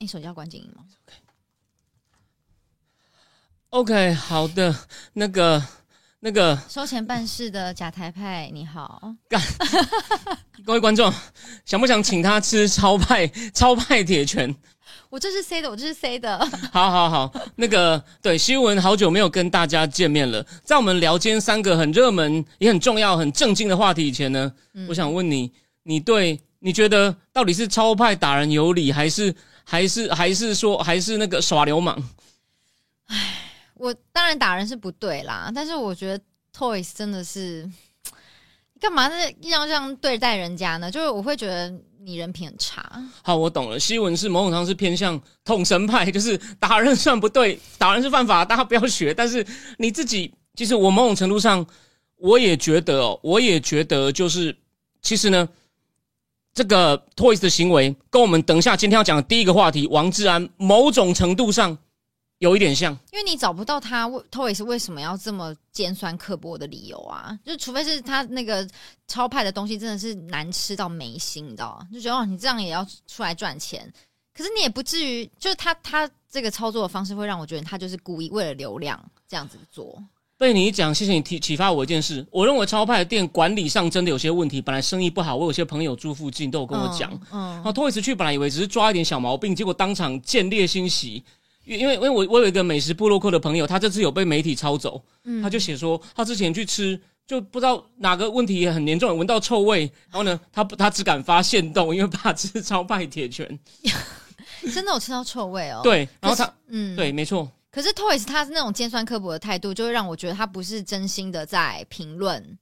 你手机要关静音吗？OK，好的，那个那个，收钱办事的假台派，你好。各位观众，想不想请他吃超派 超派铁拳？我这是 C 的，我这是 C 的。好好好，那个对，希文好久没有跟大家见面了。在我们聊今天三个很热门、也很重要、很正经的话题以前呢，我想问你，你对你觉得到底是超派打人有理，还是还是还是说还是那个耍流氓？我当然打人是不对啦，但是我觉得 Toys 真的是，你干嘛是要这样对待人家呢？就是我会觉得你人品很差。好，我懂了。西文是某种上是偏向统神派，就是打人算不对，打人是犯法，大家不要学。但是你自己，其实我某种程度上，我也觉得哦，我也觉得就是，其实呢，这个 Toys 的行为跟我们等一下今天要讲的第一个话题王志安，某种程度上有一点像。因为你找不到他为 Toys 为什么要这么尖酸刻薄的理由啊？就除非是他那个超派的东西真的是难吃到没心，你知道吗？就觉得哦，你这样也要出来赚钱，可是你也不至于，就是他他这个操作的方式会让我觉得他就是故意为了流量这样子做。被你一讲，谢谢你提启发我一件事。我认为超派的店管理上真的有些问题，本来生意不好，我有些朋友住附近都有跟我讲。嗯，然后 Toys 去本来以为只是抓一点小毛病，结果当场见猎心喜。因因为因为我我有一个美食部落客的朋友，他这次有被媒体抄走，嗯他就写说他之前去吃就不知道哪个问题也很严重，闻到臭味，然后呢他他只敢发现动，因为怕吃 超派铁拳。真的有吃到臭味哦。，对，然后他嗯，对，没错，可是 Toys 他是那种尖酸刻薄的态度，就会让我觉得他不是真心的在评论。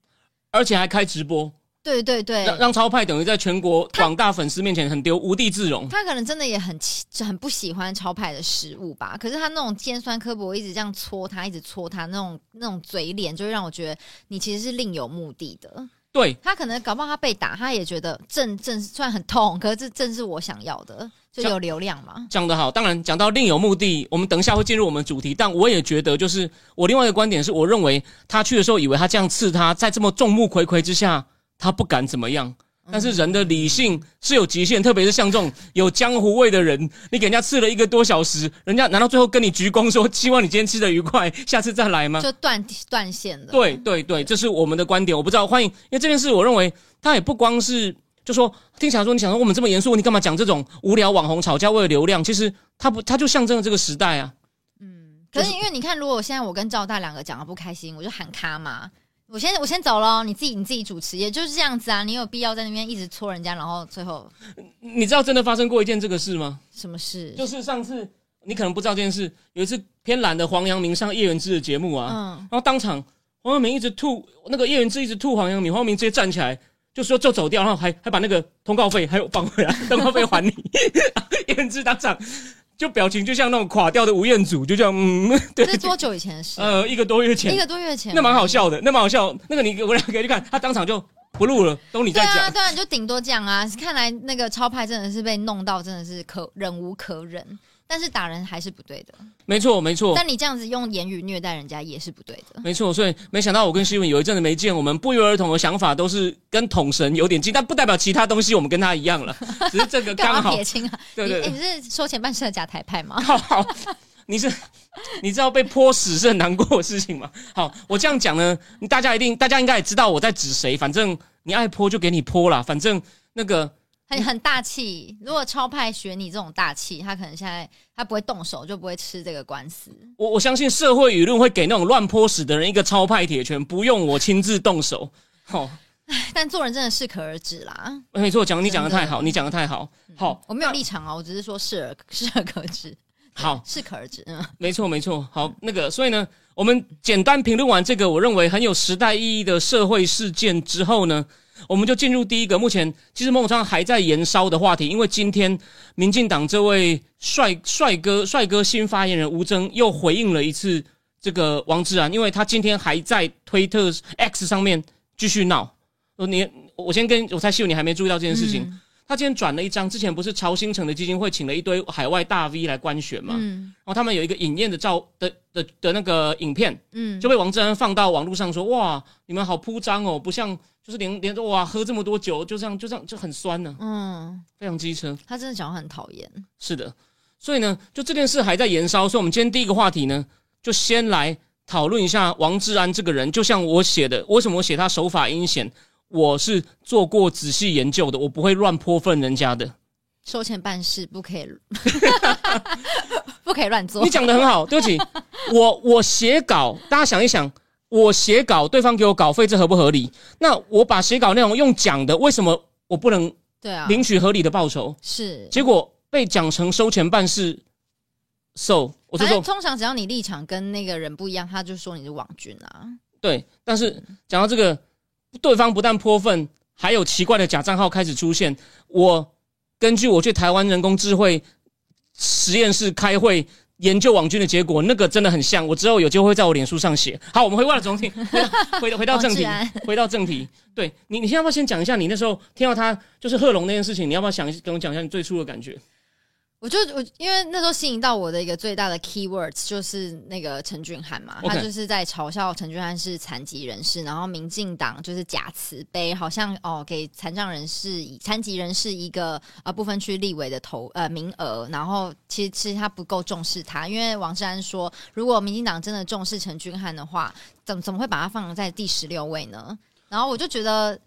而且还开直播，对对对，让让超派等于在全国广大粉丝面前很丢，无地自容。他可能真的也很气很不喜欢超派的食物吧，可是他那种尖酸刻薄，一直这样戳他，一直戳他那种那种嘴脸，就会让我觉得你其实是另有目的的。对，他可能搞不好他被打，他也觉得正正虽然很痛，可是这正是我想要的，就有流量嘛。讲得好，当然讲到另有目的，我们等一下会进入我们主题。但我也觉得，就是我另外一个观点是，我认为他去的时候，以为他这样刺他，在这么众目睽睽之下，他不敢怎么样。但是人的理性是有极限，特别是像这种有江湖味的人，你给人家刺了一个多小时，人家难道最后跟你鞠躬说希望你今天吃的愉快，下次再来吗？就断断线了。对对对，这是我们的观点。我不知道，欢迎，因为这件事，我认为他也不光是就说听起来说你想说我们这么严肃，你干嘛讲这种无聊网红吵架为了流量？其实他不，他就象征了这个时代啊。嗯可是因为你看，如果现在我跟赵大两个讲的不开心，我就喊卡嘛。我先我先走了，你自己你自己主持，也就是这样子啊。你有必要在那边一直戳人家，然后最后你知道真的发生过一件这个事吗？什么事？就是上次你可能不知道这件事，有一次偏懒的黄阳明上叶元之的节目啊，嗯，然后当场黄阳明一直吐，那个叶元之一直吐黄阳明，黄阳明直接站起来就说就走掉，然后还还把那个通告费还有放回来，通告费还你。叶元之当场就表情就像那种垮掉的吴彦祖，就这样嗯，对这，是多久以前的事？呃，一个多月前一，个多月前，那蛮好。笑的，那蛮好笑。那个你我俩可以去看，他当场就不录了，都你在讲对啊，对啊，你就顶多这样啊。看来那个超派真的是被弄到，真的是可忍无可忍。但是打人还是不对的，没错，没错。但你这样子用言语虐待人家也是不对的。没错，所以没想到我跟希文有一阵子没见，我们不约而同的想法都是跟统神有点近，但不代表其他东西我们跟他一样了，只是这个刚好撇清啊？对对你、欸你是收钱办事的假台派吗？好好。你是你知道被泼屎是很难过的事情吗？好，我这样讲呢，大家一定大家应该也知道我在指谁，反正你爱泼就给你泼啦，反正那个很很大气。如果超派学你这种大气，他可能现在他不会动手，就不会吃这个官司。我我相信社会舆论会给那种乱泼屎的人一个超派铁拳，不用我亲自动手。好、但做人真的适可而止啦。没错，讲你讲的太好，你讲的太好。好，我没有立场啊，我只是说适而 适可而止，好，适可而止。嗯，没错，没错。好，那个，所以呢，我们简单评论完这个我认为很有时代意义的社会事件之后呢，我们就进入第一个，目前其实某种上还在延烧的话题，因为今天民进党这位帅帅哥帅哥新发言人吴征又回应了一次这个王志安，因为他今天还在推特 X 上面继续闹。你我先跟我猜，秀你还没注意到这件事情。他今天转了一张，之前不是曹新城的基金会请了一堆海外大 V 来官选嘛，嗯然后他们有一个影宴的照的的的那个影片，嗯，就被王志安放到网络上说，哇，你们好铺张哦，不像就是连连哇喝这么多酒，就这样就这样就很酸呢、嗯，非常机车。他真的讲话很讨厌。是的，所以呢，就这件事还在延烧，所以我们今天第一个话题呢，就先来讨论一下王志安这个人。就像我写的，为什么我写他手法阴险？我是做过仔细研究的，我不会乱泼粪人家的。收钱办事不可以，不可以乱做你。讲的很好，对不起，我我写稿，大家想一想，我写稿，对方给我稿费，这合不合理？那我把写稿内容用讲的，为什么我不能对啊，领取合理的报酬？是。结果被讲成收钱办事，so 我就说通常只要你立场跟那个人不一样，他就说你是网军啊。对，但是讲到这个，对方不但泼粪，还有奇怪的假账号开始出现。我根据我去台湾人工智慧实验室开会研究网军的结果，那个真的很像。我之后有机会会在我脸书上写。好，我们回过来总体，回到回到正题回到正题。对你，你先要不要先讲一下你那时候听到他就是贺龙那件事情？你要不要想跟我讲一下你最初的感觉？我就我因为那时候吸引到我的一个最大的 keywords 就是那个陈俊翰嘛他就是在嘲笑陈俊翰是残疾人士，然后民进党就是假慈悲，好像哦给残障人士、以残疾人士一个呃部分区立委的投呃名额，然后其实其实他不够重视他，因为王志安说，如果民进党真的重视陈俊翰的话，怎怎么会把他放在第十六位呢？然后我就觉得。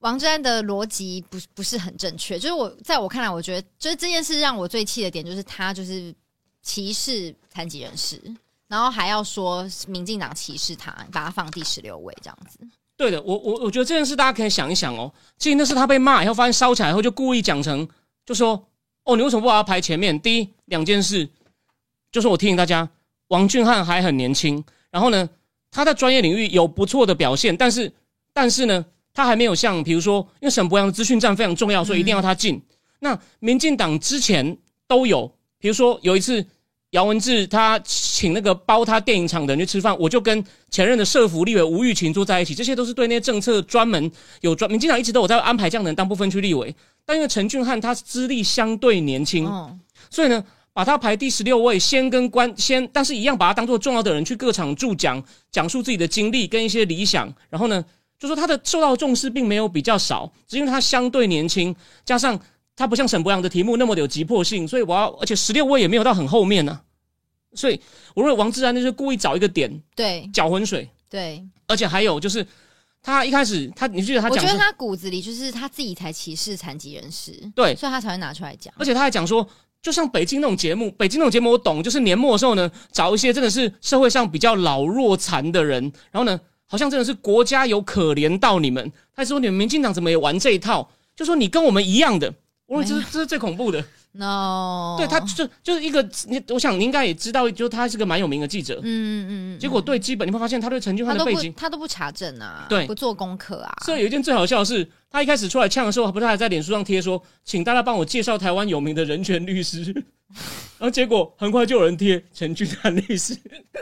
王志安的逻辑不不是很正确，就是我在我看来，我觉得就是这件事让我最气的点，就是他就是歧视残疾人士，然后还要说民进党歧视他，把他放第十六位这样子。对的，我我我觉得这件事大家可以想一想哦。其实那是他被骂以后，发现烧起来以后，就故意讲成，就说哦，你为什么不把他排前面？第一两件事，就是我提醒大家，王俊汉还很年轻，然后呢，他在专业领域有不错的表现，但是但是呢，他还没有像比如说，因为沈博阳的资讯站非常重要，所以一定要他进。那民进党之前都有，比如说有一次姚文智他请那个包他电影厂的人去吃饭，我就跟前任的社福立委吴玉琴坐在一起，这些都是对那些政策专门有专，民进党一直都有在安排这样的人当部分区立委，但因为陈俊翰他资历相对年轻，哦，所以呢，把他排第十六位，先跟官先，但是一样把他当做重要的人去各场助讲，讲述自己的经历跟一些理想，然后呢，就说他的受到重视并没有比较少，只因为他相对年轻，加上他不像沈博阳的题目那么的有急迫性，所以我要，而且十六位也没有到很后面呢、所以我认为王志安就是故意找一个点对搅浑水，对，而且还有就是他一开始他，你记得他讲说我觉得他骨子里就是他自己才歧视残疾人士，对，所以他才会拿出来讲。而且他还讲说，就像北京那种节目，北京那种节目我懂，就是年末的时候呢，找一些真的是社会上比较老弱残的人，然后呢，好像真的是国家有可怜到你们。他说你们民进党怎么也玩这一套？就说你跟我们一样的，我认为这是这是最恐怖的。No，对他就就是一个你，我想你应该也知道，就他是个蛮有名的记者。嗯嗯嗯，结果对基本你会发现他对陈俊翰的背景。他都不查证啊，对不做功课啊，所以有一件最好笑的是，他一开始出来呛的时候，不是还在脸书上贴说，请大家帮我介绍台湾有名的人权律师，然后结果很快就有人贴陈俊翰律师，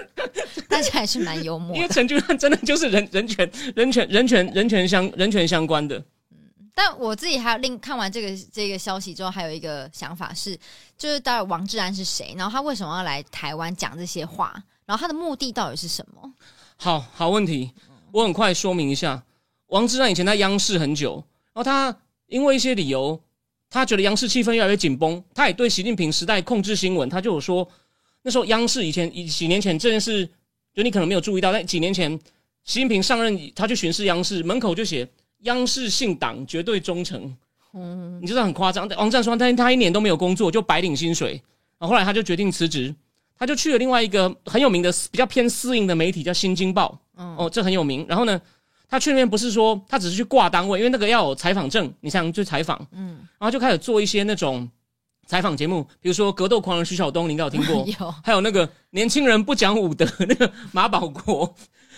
大家还是蛮幽默。因为陈俊翰真的就是人人权、人权、人权、人权相人权相关的。但我自己还有另看完这个这个消息之后，还有一个想法是，就是到底王志安是谁？然后他为什么要来台湾讲这些话？然后他的目的到底是什么？好好问题，我很快说明一下。王志安以前在央视很久，然后他因为一些理由，他觉得央视气氛越来越紧绷，他也对习近平时代控制新闻，他就有说，那时候央视以前以几年前这件事，就你可能没有注意到，但几年前习近平上任，他去巡视央视，门口就写央视信党绝对忠诚，嗯，你知道很夸张。王志安说，但是他一年都没有工作，就白领薪水，然后后来他就决定辞职，他就去了另外一个很有名的比较偏私营的媒体叫《新京报》。嗯哦，这很有名。然后呢，他去那边不是说他只是去挂单位，因为那个要有采访证，你才能去采访。嗯，然后就开始做一些那种采访节目，比如说格斗狂人徐晓东，你应该有听过。有还有那个年轻人不讲武德 那个马保国，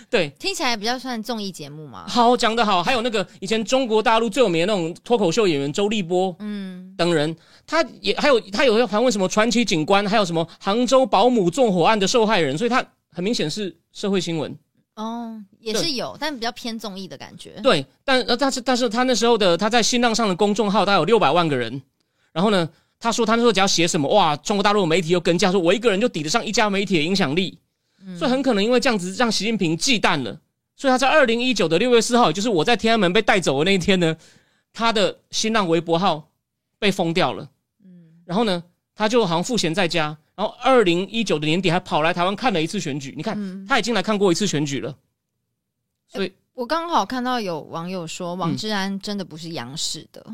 对，听起来比较算综艺节目嘛。好讲得好。还有那个以前中国大陆最有名的那种脱口秀演员周立波，嗯，等人，他也还有他有访问什么传奇警官，还有什么杭州保姆纵火案的受害人，所以他很明显是社会新闻。哦，也是有，但比较偏综艺的感觉。对，但呃，但是但是他那时候的他在新浪上的公众号，大概有六百万个人。然后呢，他说他那时候只要写什么，哇，中国大陆的媒体又跟价，说我一个人就抵得上一家媒体的影响力。所以很可能因为这样子让习近平忌惮了，所以他在二零一九的六月四号，也就是我在天安门被带走的那一天呢，他的新浪微博号被封掉了。嗯，然后呢，他就好像赋闲在家，然后二零一九的年底还跑来台湾看了一次选举。你看，他已经来看过一次选举了。所以我刚好看到有网友说，王志安真的不是央视的，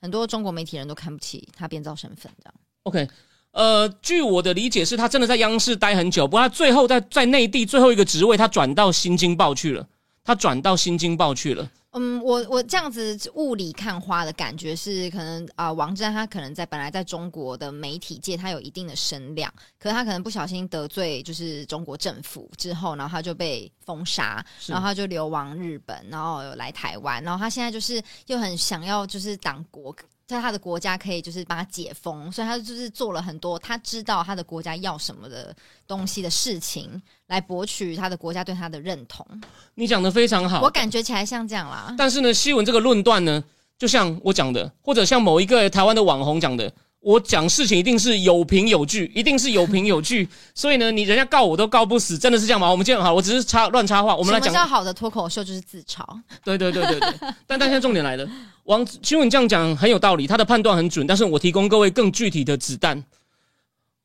很多中国媒体人都看不起他编造身份这样。OK。呃，据我的理解是，他真的在央视待很久，不过他最后在在内地最后一个职位，他转到新京报去了。他转到新京报去了。嗯，我我这样子雾里看花的感觉是，可能啊，王志安他可能在本来在中国的媒体界他有一定的声量，可是他可能不小心得罪就是中国政府之后，然后他就被封杀，然后他就流亡日本，然后来台湾，然后他现在就是又很想要就是党国。在他的国家可以就是把它解封，所以他就是做了很多他知道他的国家要什么的东西的事情，来博取他的国家对他的认同。你讲的非常好，我感觉起来像这样啦。但是呢，西文这个论断呢，就像我讲的，或者像某一个台湾的网红讲的。我讲事情一定是有凭有据，一定是有凭有据。所以呢，你人家告我都告不死，真的是这样吗？我们今天好，我只是插乱插话。我们来讲，较好的脱口秀就是自嘲。对对对对对。但但现在重点来了，王新闻这样讲很有道理，他的判断很准。但是我提供各位更具体的子弹。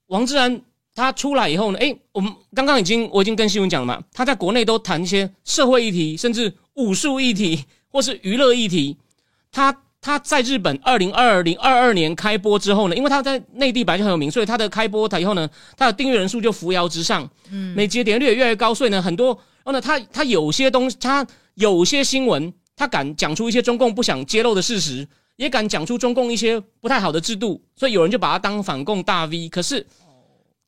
王志安他出来以后呢，诶，我们刚刚已经我已经跟新闻讲了嘛，他在国内都谈一些社会议题，甚至武术议题或是娱乐议题，他。他在日本二零二零二二年开播之后呢，因为他在内地本来就很有名，所以他的开播台以后呢，他的订阅人数就扶摇直上，嗯，每节点阅率也越来越高，所以呢，很多，然后呢，他他有些东西，他有些新闻，他敢讲出一些中共不想揭露的事实，也敢讲出中共一些不太好的制度，所以有人就把他当反共大 V。可是，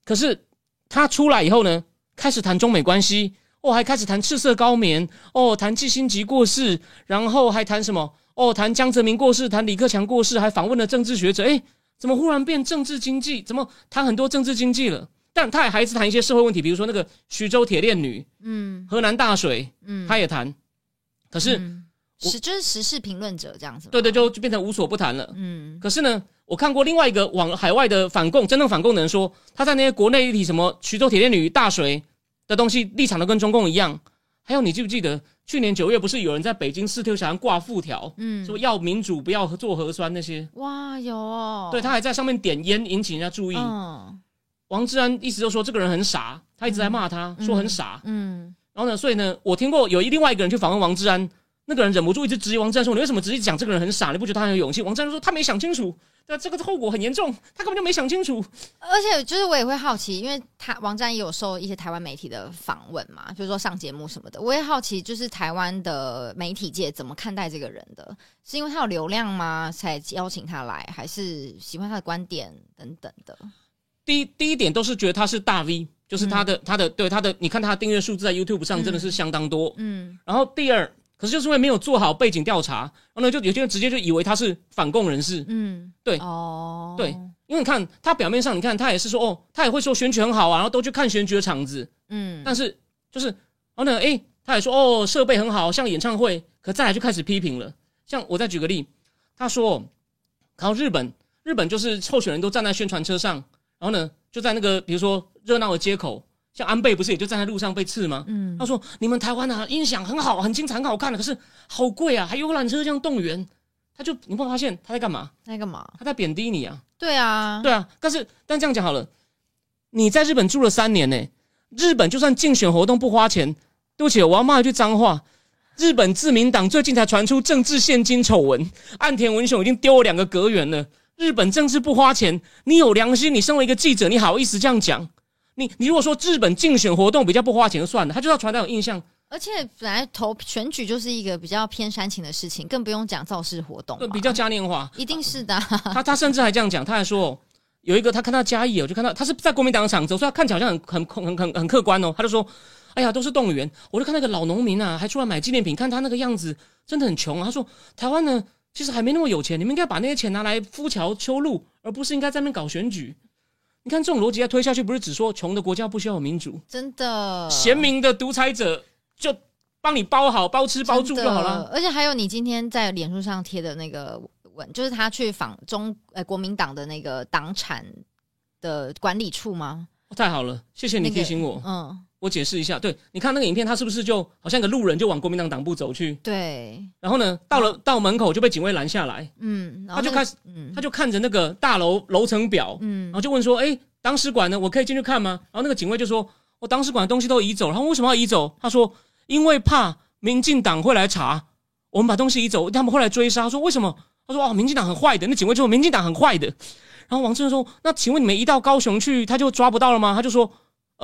可是他出来以后呢，开始谈中美关系，哦，还开始谈赤色高棉，哦，谈季新吉过世，然后还谈什么？哦，谈江泽民过世，谈李克强过世，还访问了政治学者。哎，怎么忽然变政治经济？怎么谈很多政治经济了？但他也还是谈一些社会问题，比如说那个徐州铁链女，嗯，河南大水，嗯，他也谈。可是，是就是时事评论者这样子。对对，就就变成无所不谈了。嗯。可是呢，我看过另外一个往海外的反共，真正反共的人说，他在那些国内议题，什么徐州铁链女、大水的东西，立场都跟中共一样。还有，你记不记得？去年九月不是有人在北京四条桥上挂副条，嗯，说要民主不要做核酸那些？哇，有哦。对他还在上面点烟引起人家注意。嗯，王志安一直都说这个人很傻，他一直在骂他，说很傻。嗯，然后呢，所以呢，我听过有一另外一个人去访问王志安，那个人忍不住一直质疑王志安说：“你为什么直接讲这个人很傻？你不觉得他很有勇气？”王志安说：“他没想清楚。”那这个后果很严重，他根本就没想清楚。而且，就是我也会好奇，因为他王战也有受一些台湾媒体的访问嘛，就是说上节目什么的。我也好奇，就是台湾的媒体界怎么看待这个人的？是因为他有流量吗？才邀请他来，还是喜欢他的观点等等的？第一，第一点都是觉得他是大 V，就是他的他的对他的，你看他的订阅数字在 YouTube 上真的是相当多。嗯。然后第二。可是就是因为没有做好背景调查，然后呢，就有些人直接就以为他是反共人士。嗯，对，哦，对，因为你看他表面上，你看他也是说，哦，他也会说选举很好啊，然后都去看选举的场子。嗯，但是就是，然后呢，诶，他也说，哦，设备很好，像演唱会，可再来就开始批评了。像我再举个例，他说，然后日本，日本就是候选人都站在宣传车上，然后呢，就在那个比如说热闹的街口。像安倍不是也就站在路上被刺吗？嗯，他说你们台湾啊音响很好，很精彩，很好看的，可是好贵啊，还游览车这样动员，他就你会发现他在干嘛？在干嘛？他在贬低你啊！对啊，对啊，但是但这样讲好了，你在日本住了三年呢，日本就算竞选活动不花钱，对不起，我要骂一句脏话，日本自民党最近才传出政治现金丑闻，岸田文雄已经丢了两个阁员了，日本政治不花钱，你有良心，你身为一个记者，你好意思这样讲？你你如果说日本竞选活动比较不花钱就算了，他就要传达有印象。而且本来投选举就是一个比较偏煽情的事情，更不用讲造势活动，比较嘉年华，一定是的。他他甚至还这样讲，他还说有一个他看到嘉义，我就看到他是在国民党的场子，所以他看起来好像很很很很很客观哦。他就说哎呀，都是动物园。我就看那个老农民啊，还出来买纪念品，看他那个样子，真的很穷啊。他说，台湾呢，其实还没那么有钱，你们应该把那些钱拿来敷桥修路，而不是应该在那边搞选举。你看这种逻辑要推下去，不是只说穷的国家不需要有民主，真的贤明的独裁者就帮你包好、包吃包住就好了。而且还有你今天在脸书上贴的那个文，就是他去访中呃国民党的那个党产的管理处吗？太好了，谢谢你提醒我。嗯，我解释一下，对，你看那个影片，他是不是就好像个路人就往国民党党部走去？对。然后呢，到了到门口就被警卫拦下来。嗯。他就开始，他就看着那个大楼楼层表，嗯，然后就问说：“哎，党史馆呢？我可以进去看吗？”然后那个警卫就说：“我党史馆的东西都移走。”然后为什么要移走？他说：“因为怕民进党会来查，我们把东西移走，他们会来追杀。”说为什么？他说：“哦，民进党很坏的。”那警卫就说：“民进党很坏的。”然后王志仁说：“那请问你们移到高雄去，他就抓不到了吗？”他就说：“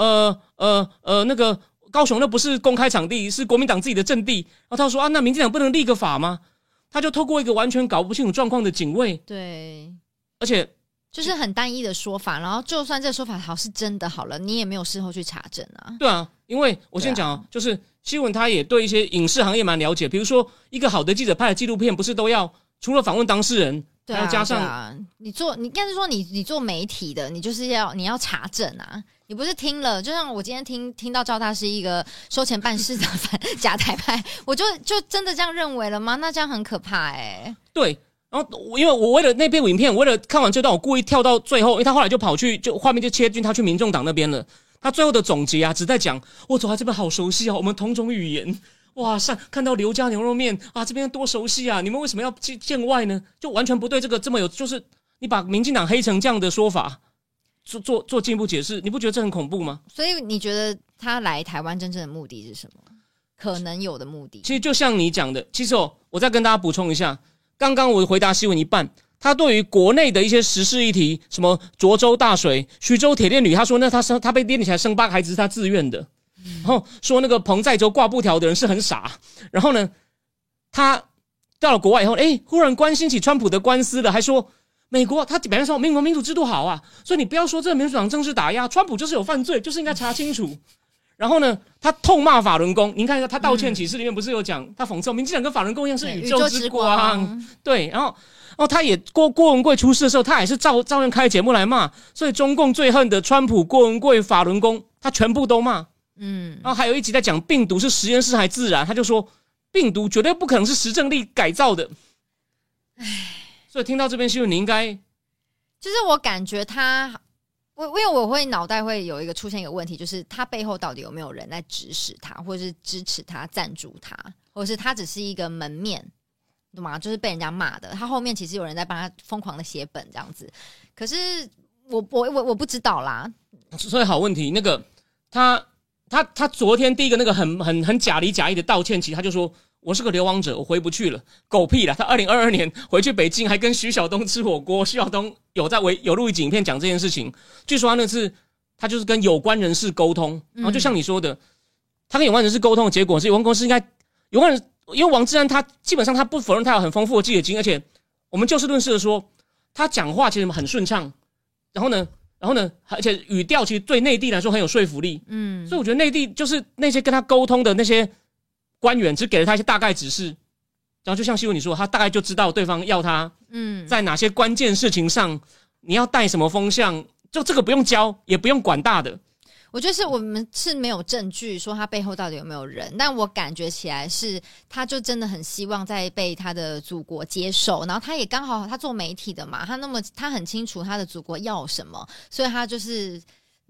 呃呃呃，那个高雄那不是公开场地，是国民党自己的阵地。”然后他说：“啊，那民进党不能立个法吗？”他就透过一个完全搞不清楚状况的警卫，对，而且就是很单一的说法。然后就算这说法好是真的好了，你也没有事后去查证啊。对啊，因为我先讲，就是新闻他也对一些影视行业蛮了解。比如说，一个好的记者拍的纪录片，不是都要除了访问当事人？还要加上你做，你应该是说你你做媒体的，你就是要你要查证啊！你不是听了，就像我今天听听到赵大是一个收钱办事的 假台派，我就就真的这样认为了吗？那这样很可怕哎。对，然后因为我为了那篇影片，我为了看完这段，我故意跳到最后，因为他后来就跑去，就画面就切进他去民众党那边了。他最后的总结啊，只在讲我走在这边好熟悉啊，我们同种语言。哇塞！看到刘家牛肉面啊，这边多熟悉啊！你们为什么要见见外呢？就完全不对这个这么有，就是你把民进党黑成这样的说法做做做进一步解释，你不觉得这很恐怖吗？所以你觉得他来台湾真正的目的是什么？可能有的目的，其实就像你讲的，其实哦，我再跟大家补充一下，刚刚我回答新闻一半，他对于国内的一些时事议题，什么涿州大水、徐州铁链女，他说那他生他被连起来生八个孩子是他自愿的。然后说那个彭在州挂布条的人是很傻，然后呢，他到了国外以后，哎，忽然关心起川普的官司了，还说美国他表面上美国民主制度好啊，所以你不要说这个民主党政治打压川普就是有犯罪，就是应该查清楚。然后呢，他痛骂法轮功，您看一下他道歉启事里面不是有讲他讽刺民进党跟法轮功一样是宇宙之光，对，然后哦，他也郭郭文贵出事的时候，他也是照照样开节目来骂，所以中共最恨的川普、郭文贵、法轮功，他全部都骂。嗯，然后还有一集在讲病毒是实验室还自然，他就说病毒绝对不可能是实证力改造的。唉，所以听到这边新闻，你应该就是我感觉他，我因为我会脑袋会有一个出现一个问题，就是他背后到底有没有人在指使他，或者是支持他、赞助他，或者是他只是一个门面，懂吗？就是被人家骂的，他后面其实有人在帮他疯狂的写本这样子。可是我我我我不知道啦。所以好问题，那个他。他他昨天第一个那个很很很假里假意的道歉，其实他就说我是个流亡者，我回不去了，狗屁了。他二零二二年回去北京，还跟徐晓东吃火锅。徐晓东有在为有录一影片讲这件事情。据说他那次他就是跟有关人士沟通，然后就像你说的，他跟有关人士沟通的结果是有关公司应该有关人，因为王志安他基本上他不否认他有很丰富的记者经，而且我们就事论事的说，他讲话其实很顺畅。然后呢？然后呢？而且语调其实对内地来说很有说服力，嗯，所以我觉得内地就是那些跟他沟通的那些官员，只给了他一些大概指示，然后就像新闻你说，他大概就知道对方要他，嗯，在哪些关键事情上你要带什么风向，就这个不用教，也不用管大的。我觉得是我们是没有证据说他背后到底有没有人，但我感觉起来是，他就真的很希望在被他的祖国接受，然后他也刚好他做媒体的嘛，他那么他很清楚他的祖国要什么，所以他就是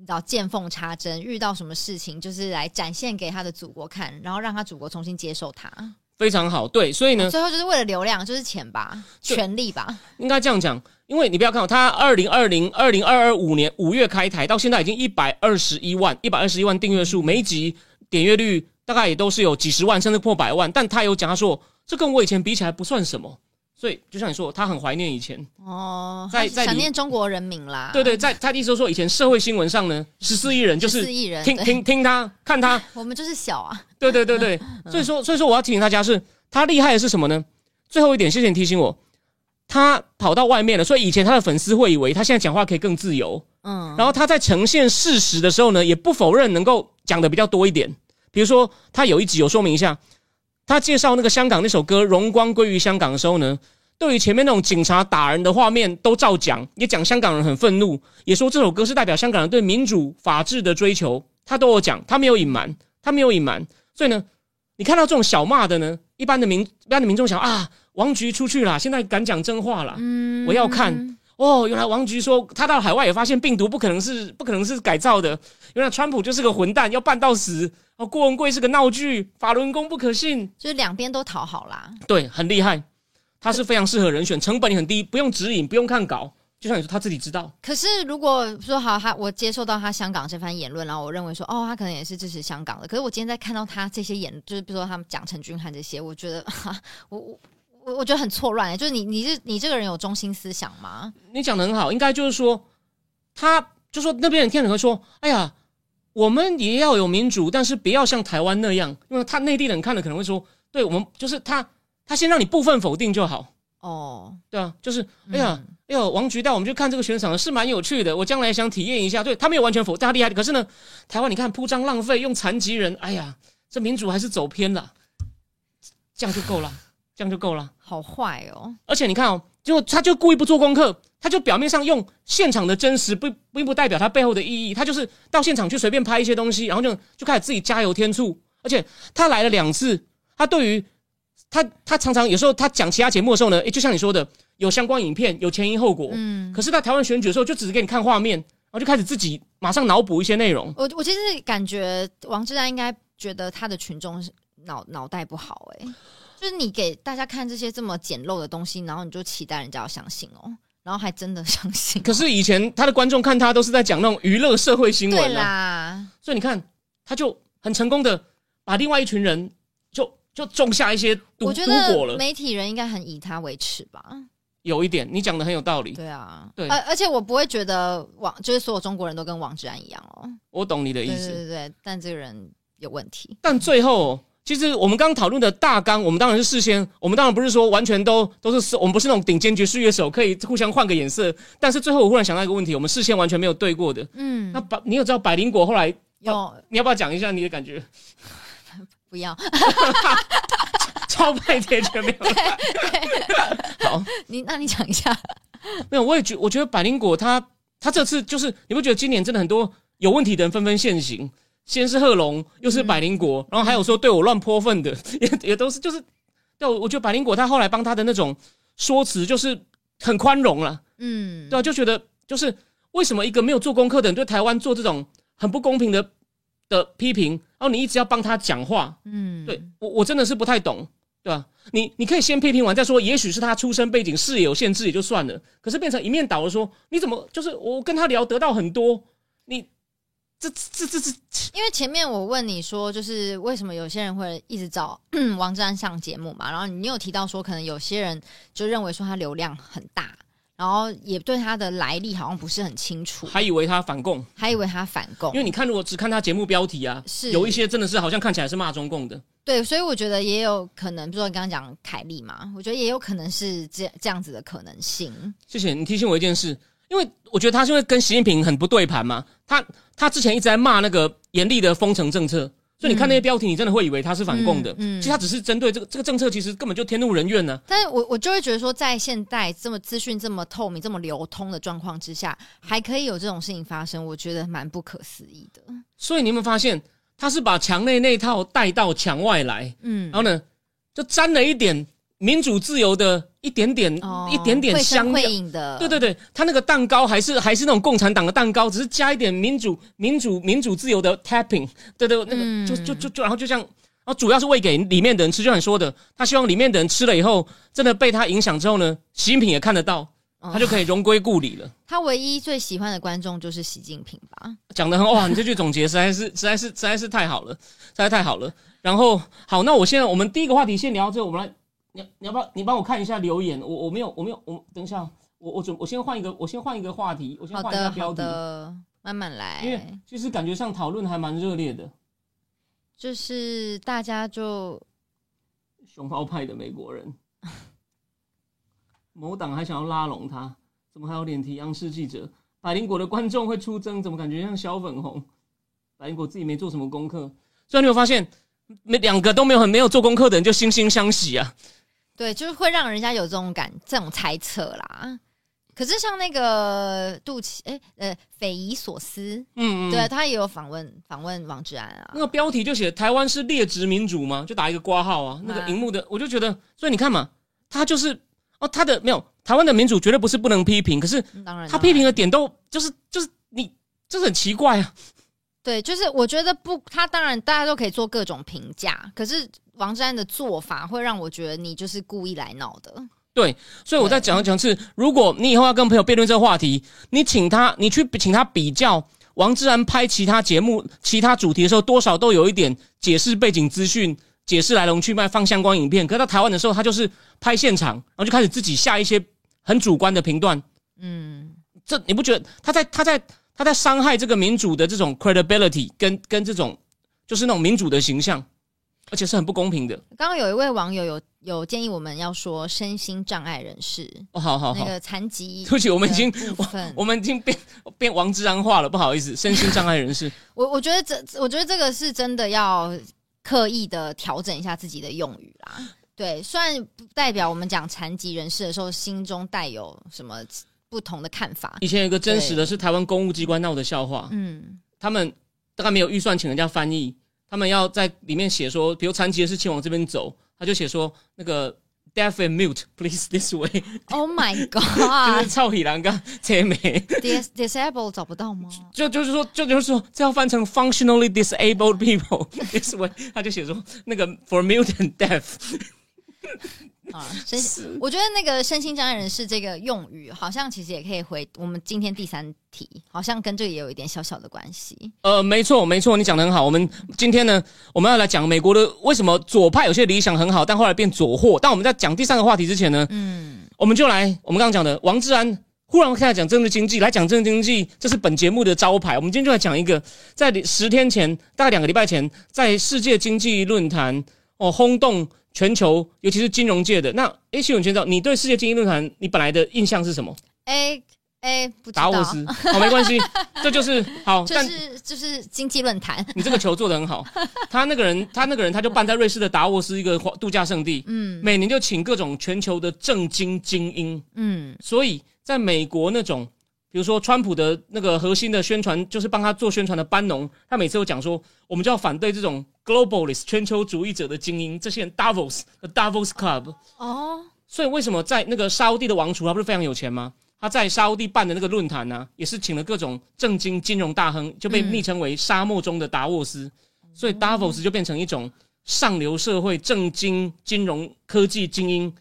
你知道见缝插针，遇到什么事情就是来展现给他的祖国看，然后让他祖国重新接受他。非常好，对，所以呢，最后就是为了流量，就是钱吧，权力吧，应该这样讲。因为你不要看，他二零二零二零二二五年五月开台到现在已经一百二十一万，一百二十一万订阅数，每一集点阅率大概也都是有几十万，甚至破百万。但他有讲，他说这跟我以前比起来不算什么。所以就像你说，他很怀念以前哦，在在想念中国人民啦。对对，在他意思说，以前社会新闻上呢，十四亿人就是听听听他看他，我们就是小啊。对对对对，所以说所以说我要提醒大家是。他厉害的是什么呢？最后一点，谢谢你提醒我，他跑到外面了，所以以前他的粉丝会以为他现在讲话可以更自由，嗯，然后他在呈现事实的时候呢，也不否认能够讲的比较多一点，比如说他有一集有说明一下，他介绍那个香港那首歌《荣光归于香港》的时候呢，对于前面那种警察打人的画面都照讲，也讲香港人很愤怒，也说这首歌是代表香港人对民主法治的追求，他都有讲，他没有隐瞒，他没有隐瞒。所以呢，你看到这种小骂的呢，一般的民一般的民众想啊，王菊出去了，现在敢讲真话了，嗯我要看哦，原来王菊说他到海外也发现病毒不可能是不可能是改造的，原来川普就是个混蛋，要办到死。哦，郭文贵是个闹剧，法轮功不可信，就是两边都讨好啦。对，很厉害，他是非常适合人选，成本也很低，不用指引，不用看稿，就像你说他自己知道。可是如果说好，他我接受到他香港这番言论，然后我认为说，哦，他可能也是支持香港的。可是我今天在看到他这些言，就是比如说他们讲陈君翰这些，我觉得，哈 我我我我觉得很错乱、欸。就是你你是你这个人有中心思想吗？你讲的很好，应该就是说，他就说那边人听了会说，哎呀，我们也要有民主，但是不要像台湾那样，因为他内地人看了可能会说，对我们就是他他先让你部分否定就好，哦，对啊，就是哎呀。嗯哎呦，王局带我们去看这个悬赏是蛮有趣的，我将来想体验一下。对他没有完全否，定他厉害。可是呢，台湾你看铺张浪费，用残疾人，哎呀，这民主还是走偏了，这样就够了，这样就够了。好坏哦，而且你看哦，就他就故意不做功课，他就表面上用现场的真实，不并不代表他背后的意义。他就是到现场去随便拍一些东西，然后就就开始自己加油添醋。而且他来了两次，他对于他他常常有时候他讲其他节目的时候呢，诶，就像你说的，有相关影片，有前因后果。嗯，可是，在台湾选举的时候，就只是给你看画面，然后就开始自己马上脑补一些内容。我我其实感觉王志安应该觉得他的群众是脑脑袋不好哎、就是你给大家看这些这么简陋的东西，然后你就期待人家要相信哦，然后还真的 相信哦、可是以前他的观众看他都是在讲那种娱乐社会新对闻啊，啦，所以你看，他就很成功的把另外一群人就就种下一些毒我觉毒果了。得媒体人应该很以他为耻吧？有一点，你讲的很有道理，对啊，对而而且我不会觉得王就是所有中国人都跟王志安一样哦，我懂你的对对意思。对对，但这个人有问题，但最后，其实我们刚刚讨论的大纲，我们当然是事先，我们当然不是说完全都都是，我们不是那种顶尖爵士乐手，可以互相换个眼色。但是最后我忽然想到一个问题，我们事先完全没有对过的。嗯那，百，你有知道百灵果后来，有你要不要讲一下你的感觉？不要 超派铁拳没有啦？好，你，那你讲一下，没有，我也觉我觉得百灵果他他这次就是，你不觉得今年真的很多有问题的人纷纷现形？先是贺龙，又是百灵果，然后还有说对我乱泼粪的，也也都是就是，对我我觉得百灵果他后来帮他的那种说辞就是很宽容了，嗯，对啊，就觉得就是为什么一个没有做功课的人对台湾做这种很不公平的的批评，然后你一直要帮他讲话，嗯，对我我真的是不太懂，对吧、你你可以先批评完再说，也许是他出身背景视野有限制也就算了，可是变成一面倒的说，你怎么就是我跟他聊得到很多，你这这这这因为前面我问你说，就是为什么有些人会一直找 王志安上节目嘛，然后你有提到说，可能有些人就认为说他流量很大，然后也对他的来历好像不是很清楚，还以为他反共，还以为他反共因，为你看如果只看他节目标题啊，是有一些真的是好像看起来是骂中共的，对，所以我觉得也有可能，比如说你刚刚讲凯莉嘛，我觉得也有可能是这这样子的可能性。谢谢你提醒我一件事，因为我觉得他是因为跟习近平很不对盘嘛，他他之前一直在骂那个严厉的封城政策，所以你看那些标题，你真的会以为他是反共的，嗯嗯。其实他只是针对这个这个政策，其实根本就天怒人怨呢、但是我我就会觉得说，在现代这么资讯这么透明、这么流通的状况之下，还可以有这种事情发生，我觉得蛮不可思议的。所以你有没有发现，他是把墙内那套带到墙外来，嗯。然，后呢，就沾了一点民主自由的一点点、哦一点点香料。的，对对对，他那个蛋糕还是还是那种共产党的蛋糕，只是加一点民主、民主、民主自由的 tapping。对对，那个、嗯就就就就，然后就这样，然后主要是喂给里面的人吃，就像你说的，他希望里面的人吃了以后，真的被他影响之后呢，习近平也看得到，哦他就可以荣归故里了。他唯一最喜欢的观众就是习近平吧？讲的很哇，你这句总结实在是实在是实在是太好了，实在太好了。然后好，那我现在我们第一个话题先聊到这，我们来，你你要不要你帮我看一下留言？我我没有我没有我等一下，我我准我先换一个我先换一个话题，我先好换一下的，好标题，慢，慢来因为。其实感觉上讨论还蛮热烈的。就是大家就熊猫派的美国人，某党还想要拉拢他，怎么还有脸提央视记者？百灵果的观众会出征，怎么感觉像小粉红？百灵果自己没做什么功课，所以你有发现，没两个都没有很没有做功课的人就惺惺相惜啊。对，就是会让人家有这种感这种猜测啦。可是像那个杜琪，哎、呃，匪夷所思，嗯嗯，对他也有访问访问王志安啊那，个标题就写台湾是劣质民主吗？就打一个挂号啊。那个嗯荧幕的，我就觉得，所以你看嘛，他就是哦，他的没有台湾的民主绝对不是不能批评，可是嗯当然他批评，的点都就是就是你，就是很奇怪啊。对，就是我觉得不，他当然大家都可以做各种评价，可是王志安的做法会让我觉得你就是故意来闹的。对所以我再讲一讲是，如果你以后要跟朋友辩论这个话题，你请他，你去请他比较王志安拍其他节目、其他主题的时候，多少都有一点解释背景资讯、解释来龙去脉、放相关影片。可是到台湾的时候，他就是拍现场，然后就开始自己下一些很主观的评断。嗯，这你不觉得他在他在他在伤害这个民主的这种 credibility 跟跟这种就是那种民主的形象，而且是很不公平的。刚刚有一位网友有有建议我们要说身心障碍人士，哦，好好好，那个残疾 对不起，我们已经的部分我们已经变变王志安化了，不好意思，身心障碍人士。我我觉得这，我觉得这个是真的要刻意的调整一下自己的用语啦。对，虽然不代表我们讲残疾人士的时候，心中带有什么不同的看法。以前有一个真实的是台湾公务机关闹的笑话，嗯，他们大概没有预算请人家翻译，他们要在里面写说，比如残疾的事情往这边走，他就写说那个 deaf and mute please this way，Oh my God，dis 臭喜郎跟切美，disable 找不到吗？就就是说就就是说这要翻成 functionally disabled people this way，他就写说那个 for mute and deaf，啊，身我觉得那个身心障碍人士这个用语，好像其实也可以回我们今天第三题，好像跟这个也有一点小小的关系。呃，没错，没错，你讲的很好。我们今天呢，我们要来讲美国的为什么左派有些理想很好，但后来变左货。但我们在讲第三个话题之前呢，嗯，我们就来我们刚刚讲的王志安，忽然开始讲政治经济，来讲政治经济，这是本节目的招牌。我们今天就来讲一个，在十天前，大概两个礼拜前，在世界经济论坛哦轰动全球，尤其是金融界的。那诶，新闻圈知道，你对世界经济论坛你本来的印象是什么？哎哎，不知道达沃，斯，好，没关系，这就是 好，就但是就是经济论坛，你这个球做的很好。他那个人，他那个人，他就办在瑞士的达沃斯一个度假胜地，嗯每年就请各种全球的政经精英。嗯所以在美国那种，比如说川普的那个核心的宣传，就是帮他做宣传的班农，他每次都讲说，我们就要反对这种 globalist 全球主义者的精英，这些人 Davos 的 Davos Club。哦，所以为什么在那个沙烏地的王储，他不是非常有钱吗？他在沙烏地办的那个论坛呢，也是请了各种政经金融大亨，就被嗯昵称为沙漠中的达沃斯。所以 Davos 就变成一种上流社会政经金融科技精英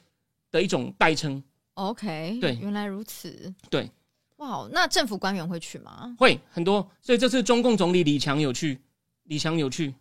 的一种代称。OK，对原来如此。对，哇，那政府官员会去吗？会很多，所以这次中共总理李强有去，李强有去，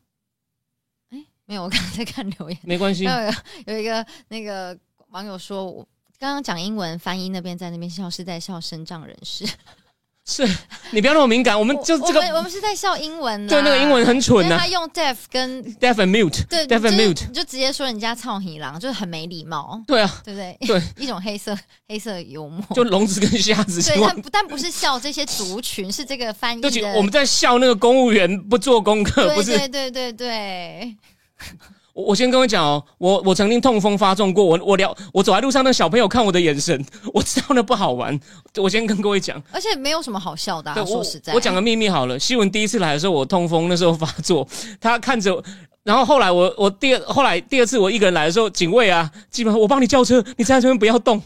没有，我刚才在看留言，没关系。有一个有一个那个网友说，我刚刚讲英文，翻译那边在那边笑是在笑身障人士，是你不要那么敏感，我们就这我我们我们是在笑英文啦，对那个英文很蠢呐、为他用 deaf 跟 deaf and mute，对 deaf and mute，你就直接说人家操你狼，就是很没礼貌，对啊，对不对？对，一种黑色黑色幽默。就聋子跟瞎子。对，但不但不是笑这些族群，是这个翻译对。我们在笑那个公务员不做功课，对不是对对对对，我我先跟我讲哦，我我曾经痛风发作过，我我聊我走在路上，那小朋友看我的眼神，我知道那不好玩。我先跟各位讲，而且没有什么好笑的、啊。说实在，我讲个秘密好了。希文第一次来的时候，我痛风那时候发作，他看着我。然后后来我我第二后来第二次我一个人来的时候，警卫啊，基本上我帮你叫车，你站在这边不要动。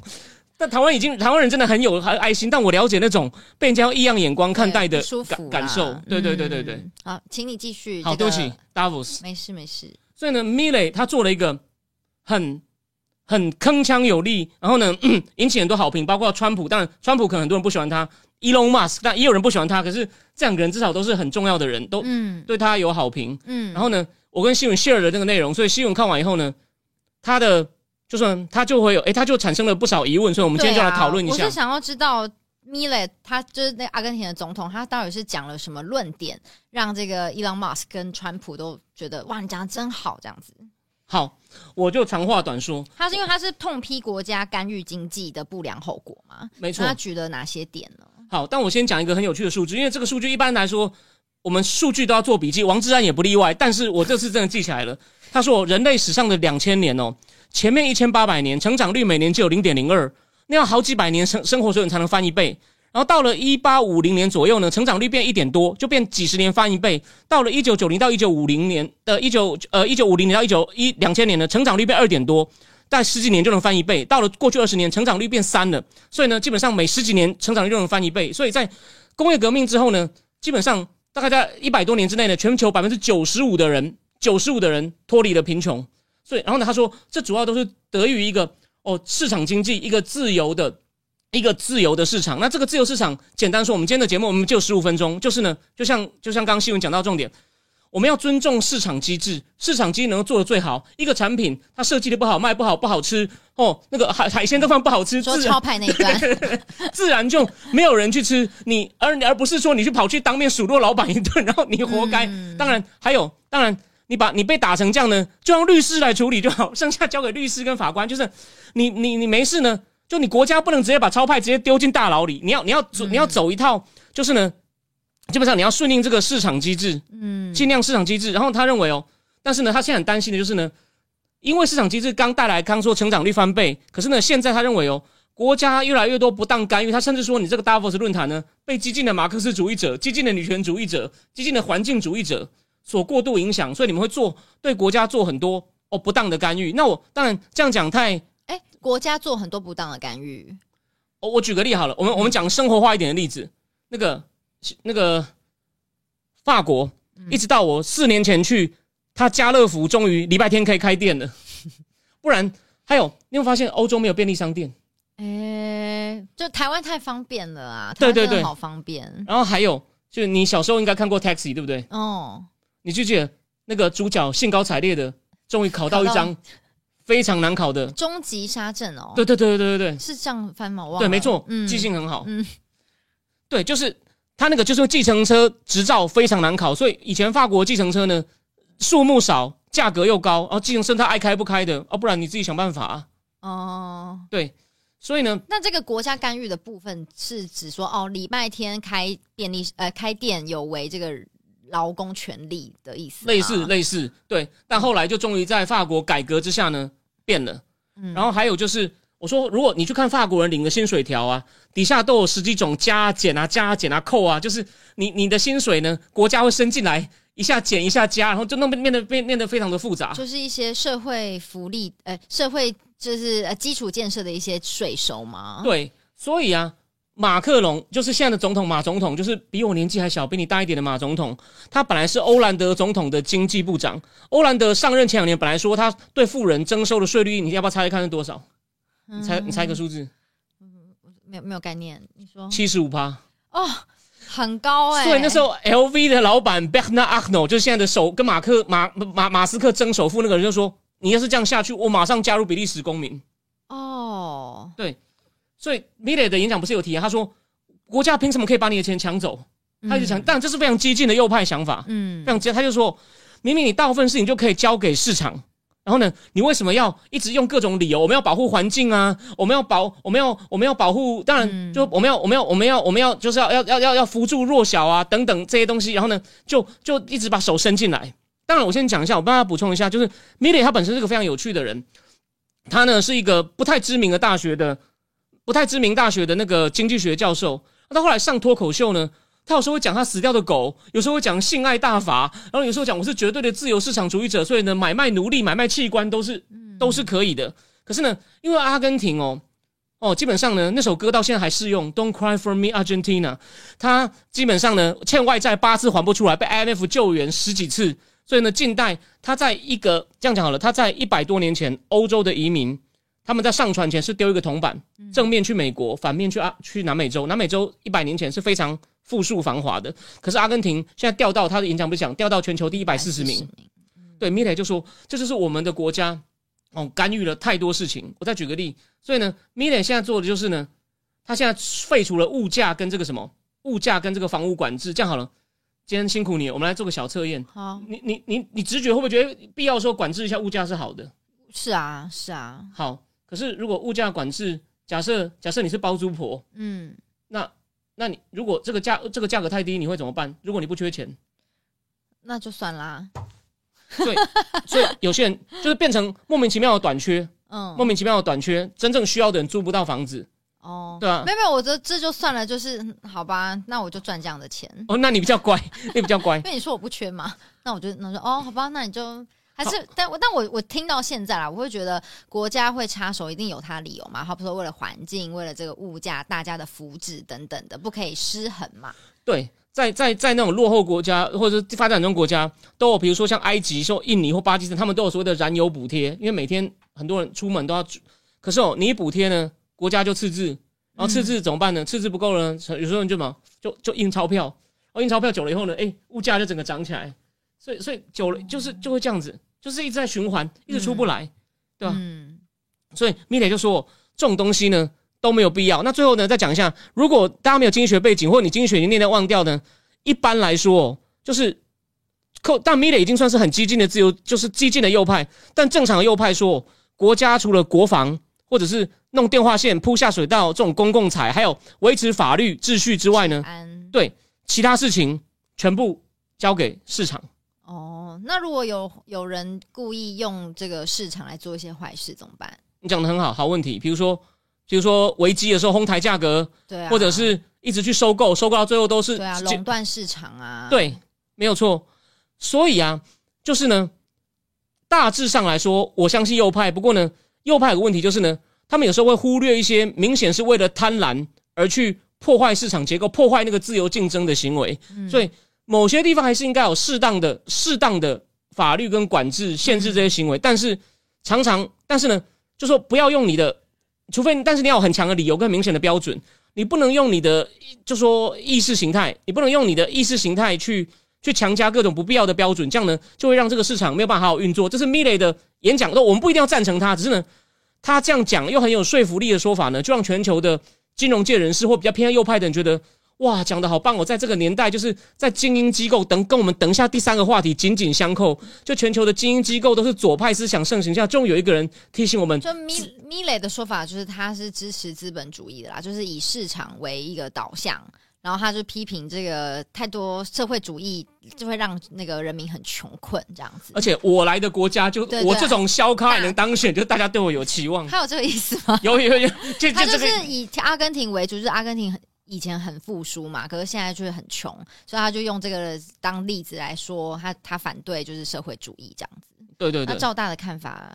但台湾已经台湾人真的很有很爱心，但我了解那种被人家用异样眼光看待的感感受。对对对对对。嗯好，请你继续。好，这个对不起，Davos。没事没事。所以呢 l e 他做了一个很很铿锵有力，然后呢 引起很多好评，包括川普。当然，川普可能很多人不喜欢他，Elon Musk，但也有人不喜欢他。可是这两个人至少都是很重要的人，都嗯对他有好评。嗯，然后呢，我跟新闻 share 的那个内容，所以新闻看完以后呢，他的就算他就会有，诶，他就产生了不少疑问，所以我我们今天就来讨论一下我是。想要知道。米勒他就是那个阿根廷的总统，他到底是讲了什么论点，让这个伊朗马斯跟川普都觉得哇，你讲的真好这样子。好，我就长话短说，他是因为他是痛批国家干预经济的不良后果嘛？没错他举了哪些点呢？好，但我先讲一个很有趣的数据，因为这个数据一般来说我们数据都要做笔记，王志安也不例外。但是我这次真的记起来了。他说，人类史上的两千年哦，前面一千八百年成长率每年只有零点零二，那要好几百年生生活水准才能翻一倍。然后到了一八五零年左右呢，成长率变一点多，就变几十年翻一倍。到了一九九零到一九五零年的一九呃一九五零年到一九一两千年呢，成长率变二点多，大概十几年就能翻一倍。到了过去二十年，成长率变三了。所以呢，基本上每十几年成长率就能翻一倍。所以在工业革命之后呢，基本上大概在一百多年之内呢，全球百分之九十五的人，九十五的人脱离了贫穷。所以，然后呢，他说这主要都是得益于一个哦市场经济，一个自由的。一个自由的市场，那这个自由市场，简单说，我们今天的节目我们就十五分钟，就是呢，就像就像刚刚新闻讲到重点，我们要尊重市场机制，市场机能做的最好。一个产品它设计的不好，卖不好，不好吃哦，那个海海鲜都放不好吃，说超派那一段，自然就没有人去吃你，而而不是说你去跑去当面数落老板一顿，然后你活该。当然还有，当然你把你被打成这样呢，就让律师来处理就好，剩下交给律师跟法官。就是你你你没事呢。就你国家不能直接把超派直接丢进大牢里，你要你要走你要走一套，就是呢，基本上你要顺应这个市场机制，嗯，尽量市场机制。然后他认为哦，但是呢，他现在很担心的就是呢，因为市场机制刚带来刚说成长率翻倍，可是呢，现在他认为哦，国家越来越多不当干预，他甚至说你这个 Davos 论坛呢，被激进的马克思主义者、激进的女权主义者、激进的环境主义者所过度影响，所以你们会做对国家做很多哦不当的干预。那我当然这样讲太。国家做很多不当的干预。我我举个例好了，我们我们讲生活化一点的例子。那个那个法国，一直到我四年前去，他家乐福终于礼拜天可以开店了。不然还有，你会发现欧洲没有便利商店。哎，就台湾太方便了啊！对对对，好方便。然后还有，就是你小时候应该看过 Taxi，对不对？哦。你记不记得那个主角兴高采烈的，终于考到一张。非常难考的终极杀阵哦，对对对对对对是这样翻吗？对，没错，记性很好。嗯，对，就是他那个就是计程车执照非常难考，所以以前法国计程车呢数目少，价格又高，然后计程车他爱开不开的，哦，不然你自己想办法。哦，对，所以呢，那这个国家干预的部分是指说，哦，礼拜天开便利呃开店有违这个。劳工权利的意思，类似类似，对。但后来就终于在法国改革之下呢，变了。嗯，然后还有就是，我说如果你去看法国人领的薪水条啊，底下都有十几种加减啊、加减啊、扣啊，就是你你的薪水呢，国家会伸进来一下减一下加，然后就弄变得变变得非常的复杂。就是一些社会福利，呃，社会就是呃基础建设的一些税收嘛。对，所以啊。马克龙就是现在的总统，马总统就是比我年纪还小，比你大一点的马总统。他本来是欧兰德总统的经济部长。欧兰德上任前两年，本来说他对富人征收的税率，你要不要猜猜看是多少？你猜，你猜个数字。嗯，没有没有概念。你说七十五趴哦，很高哎。所以那时候 LV 的老板 Bernard Arnault 就是现在的首跟马克马马马斯克争首富那个人，就说你要是这样下去，我马上加入比利时公民。哦，对。所以米勒的演讲不是有提啊？他说国家凭什么可以把你的钱抢走？他就讲，但这是非常激进的右派想法。嗯，非常激，他就说明明你大部分事情就可以交给市场，然后呢，你为什么要一直用各种理由？我们要保护环境啊，我们要保，我们要我们要保护，当然就我们要我们要我们要我们要就是要要要要要扶助弱小啊等等这些东西，然后呢，就就一直把手伸进来。当然，我先讲一下，我帮他补充一下，就是米勒他本身是个非常有趣的人，他呢是一个不太知名的大学的。不太知名大学的那个经济学教授，他后来上脱口秀呢，他有时候会讲他死掉的狗，有时候会讲性爱大法，然后有时候讲我是绝对的自由市场主义者，所以呢，买卖奴隶、买卖器官都是都是可以的。可是呢，因为阿根廷哦哦，基本上呢，那首歌到现在还适用，Don't cry for me Argentina，他基本上呢欠外债八次还不出来，被 IMF 救援十几次，所以呢，近代他在一个这样讲好了，他在一百多年前欧洲的移民。他们在上船前是丢一个铜板，正面去美国，反面去啊去南美洲。南美洲一百年前是非常富庶繁华的，可是阿根廷现在掉到他的演讲不是讲掉到全球第一百四十名。对，米雷就说这就是我们的国家哦干预了太多事情。我再举个例，所以呢，米雷现在做的就是呢，他现在废除了物价跟这个什么物价跟这个房屋管制。这样好了，今天辛苦你，我们来做个小测验。好，你你你你直觉会不会觉得必要说管制一下物价是好的？是啊，是啊。好。可是，如果物价管制，假设假设你是包租婆，嗯，那那你如果这个价这个价格太低，你会怎么办？如果你不缺钱，那就算啦。对，所以有些人就是变成莫名其妙的短缺，嗯，莫名其妙的短缺，真正需要的人租不到房子，哦，对啊。没有没有，我这这就算了，就是嗯好吧，那我就赚这样的钱，哦，那你比较乖，你比较乖。因，为你说我不缺嘛，那我就那我说哦，好吧，那你就。还是，但我但我我听到现在啦，我会觉得国家会插手，一定有它理由嘛。他不说为了环境，为了这个物价、大家的福祉等等的，不可以失衡嘛。对，在在在那种落后国家或者是发展中国家，都有，比如说像埃及、说印尼或巴基斯坦，他们都有所谓的燃油补贴，因为每天很多人出门都要，可是哦，你一补贴呢，国家就赤字，然后赤字怎么办呢？赤字不够呢，有时候你就嘛就就印钞票，然后印钞票久了以后呢，哎，物价就整个涨起来，所以所以久了就是就会这样子，就是一直在循环，一直出不来，对吧？嗯，所以米磊就说这种东西呢都没有必要。那最后呢，再讲一下，如果大家没有经济学背景，或者你经济学已经念到忘掉呢，一般来说就是扣，但米磊已经算是很激进的自由，就是激进的右派。但正常的右派说，国家除了国防或者是弄电话线、铺下水道这种公共财，还有维持法律秩序之外呢，对其他事情全部交给市场。哦，那如果有有人故意用这个市场来做一些坏事怎么办？你讲的很好，好问题。比如说，比如说危机的时候哄抬价格，对啊，或者是一直去收购，收购到最后都是对啊，垄断市场啊，，对，没有错。所以啊，就是呢，大致上来说，我相信右派。不过呢，右派有个问题就是呢，他们有时候会忽略一些明显是为了贪婪而去破坏市场结构、破坏那个自由竞争的行为。嗯所以某些地方还是应该有适当的、适当的法律跟管制限制这些行为。但是常常，但是呢，就说不要用你的，除非，但是你要有很强的理由跟明显的标准。你不能用你的，就说意识形态，你不能用你的意识形态去去强加各种不必要的标准，这样呢就会让这个市场没有办法好好运作。这是米雷的演讲，我们不一定要赞成他，只是呢，他这样讲又很有说服力的说法呢，就让全球的金融界人士或比较偏向右派的人觉得，哇，讲的好棒哦！在这个年代，就是在精英机构等跟我们等一下第三个话题紧紧相扣，就全球的精英机构都是左派思想盛行下，终于有一个人提醒我们，就米米雷的说法就是他是支持资本主义的啦，就是以市场为一个导向，然后他就批评这个太多社会主义就会让那个人民很穷困这样子而。且我来的国家就我这种小咖也能当选，就大家对我有期望。他有这个意思吗？有有有，就他就是以阿根廷为主，就是阿根廷很以前很富庶嘛，可是现在就是很穷，所以他就用这个当例子来说，他他反对就是社会主义这样子。对对对，那赵大的看法，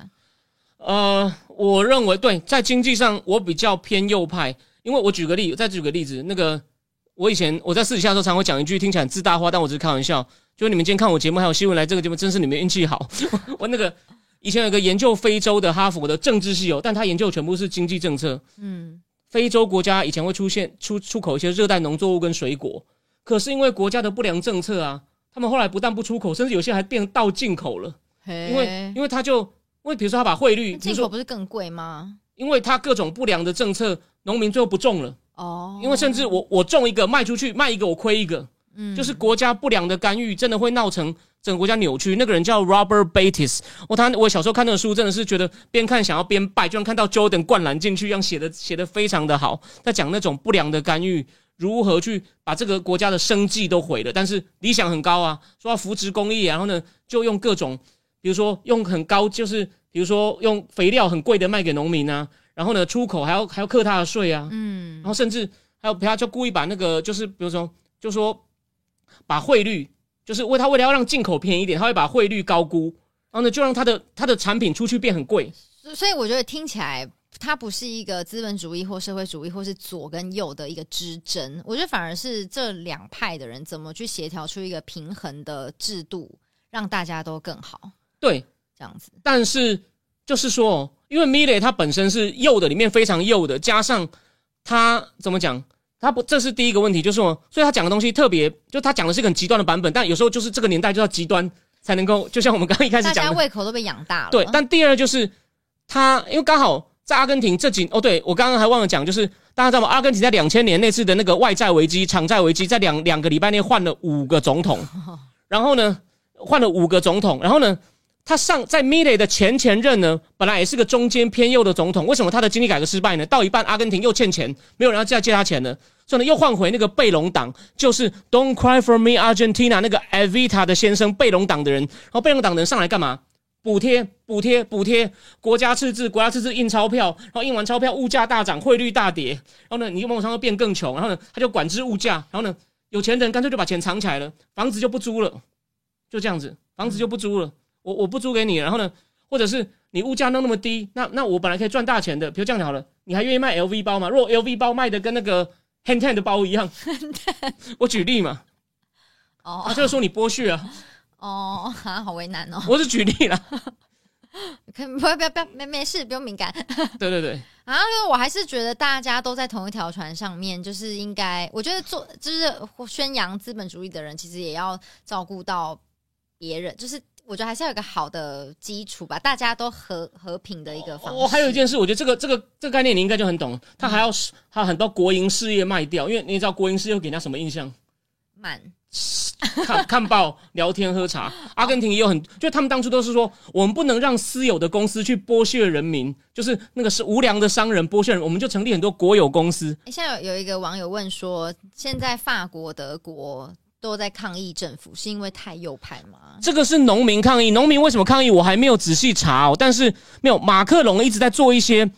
呃，我认为对，在经济上我比较偏右派，因为我举个例，再举个例子，那个我以前我在私底下的时候常会讲一句听起来很自大话，但我只是开玩笑，就是你们今天看我节目还有新闻来这个节目，真是你们运气好。我那个以前有个研究非洲的哈佛的政治系有，但他研究全部是经济政策，嗯，非洲国家以前会出现出出口一些热带农作物跟水果，可是因为国家的不良政策啊，他们后来不但不出口，甚至有些还变到进口了。因因为因为他就因为比如说他把汇率，进口不是更贵吗？因为他各种不良的政策，农民最后不种了，哦，因为甚至我我种一个卖出去，卖一个我亏一个，嗯就是国家不良的干预，真的会闹成整个国家扭曲。那个人叫 Robert Bates，我他我小时候看那个书，真的是觉得边看想要边拜，就像看到 Jordan 灌篮进去一样，写的写的非常的好，他讲那种不良的干预。如何去把这个国家的生计都毁了？但是理想很高啊，说要扶植公益，然后呢，就用各种，比如说用很高，就是比如说用肥料很贵的卖给农民啊，然后呢，出口还要还要克他的税啊，嗯然后甚至还有他就故意把那个就是比如说就说把汇率，就是为他为了要让进口便宜一点，他会把汇率高估，然后呢就让他的他的产品出去变很贵。所所以我觉得听起来，它不是一个资本主义或社会主义，或是左跟右的一个之争。我觉得反而是这两派的人怎么去协调出一个平衡的制度，让大家都更好，对，这样子。但是就是说，因为 m i l e 它本身是右的里面非常右的，加上他怎么讲？他不，这是第一个问题，就是说，所以他讲的东西特别，就他讲的是一个很极端的版本，但有时候就是这个年代就要极端才能够，就像我们刚刚一开始讲大家胃口都被养大了。对。但第二就是他，因为刚好在阿根廷这几哦，对我刚刚还忘了讲，就是大家知道吗？阿根廷在两千年那次的那个外债危机、偿债危机，在两两个礼拜内换了五个总统，然后呢，换了五个总统，然后呢，他上在 m i l e 的前前任呢，本来也是个中间偏右的总统，为什么他的经济改革失败呢？到一半，阿根廷又欠钱，没有人要再借他钱了，所以呢又换回那个贝隆党，就是 Don't Cry for Me Argentina 那个 Evita 的先生贝隆党的人，然后贝隆党的人上来干嘛？补贴补贴补贴，国家赤字国家赤字印钞票，然后印完钞票物价大涨，汇率大跌，然后呢你某种程度变更穷，然后呢他就管制物价，然后呢有钱人干脆就把钱藏起来了，房子就不租了，就这样子，房子就不租了，我我不租给你，然后呢或者是你物价弄那么低，那那我本来可以赚大钱的，比如这样就好了，你还愿意卖 LV 包吗？如果 LV 包卖的跟那个 Hand Ten 的包一样，我举例嘛，哦他就是说你剥削啊，哦，啊，好为难哦。我是举例了，可以不要不要不要，没没事，不用敏感对对对，啊。因为我还是觉得大家都在同一条船上面，就是应该，我觉得做就是宣扬资本主义的人，其实也要照顾到别人，就是我觉得还是要有一个好的基础吧，大家都和和平的一个方式。我、还有一件事，我觉得这个这个这个概念你应该就很懂，他还要他很多国营事业卖掉，因为你知道国营事业会给人家什么印象？慢，看看报、聊天、喝茶。阿根廷也有很，就他们当初都是说，我们不能让私有的公司去剥削人民，就是那个是无良的商人剥削人，我们就成立很多国有公司。诶现在有有一个网友问说，现在法国、德国都在抗议政府，是因为太右派吗？这个是农民抗议，农民为什么抗议？我还没有仔细查哦，但是没有马克龙一直在做一些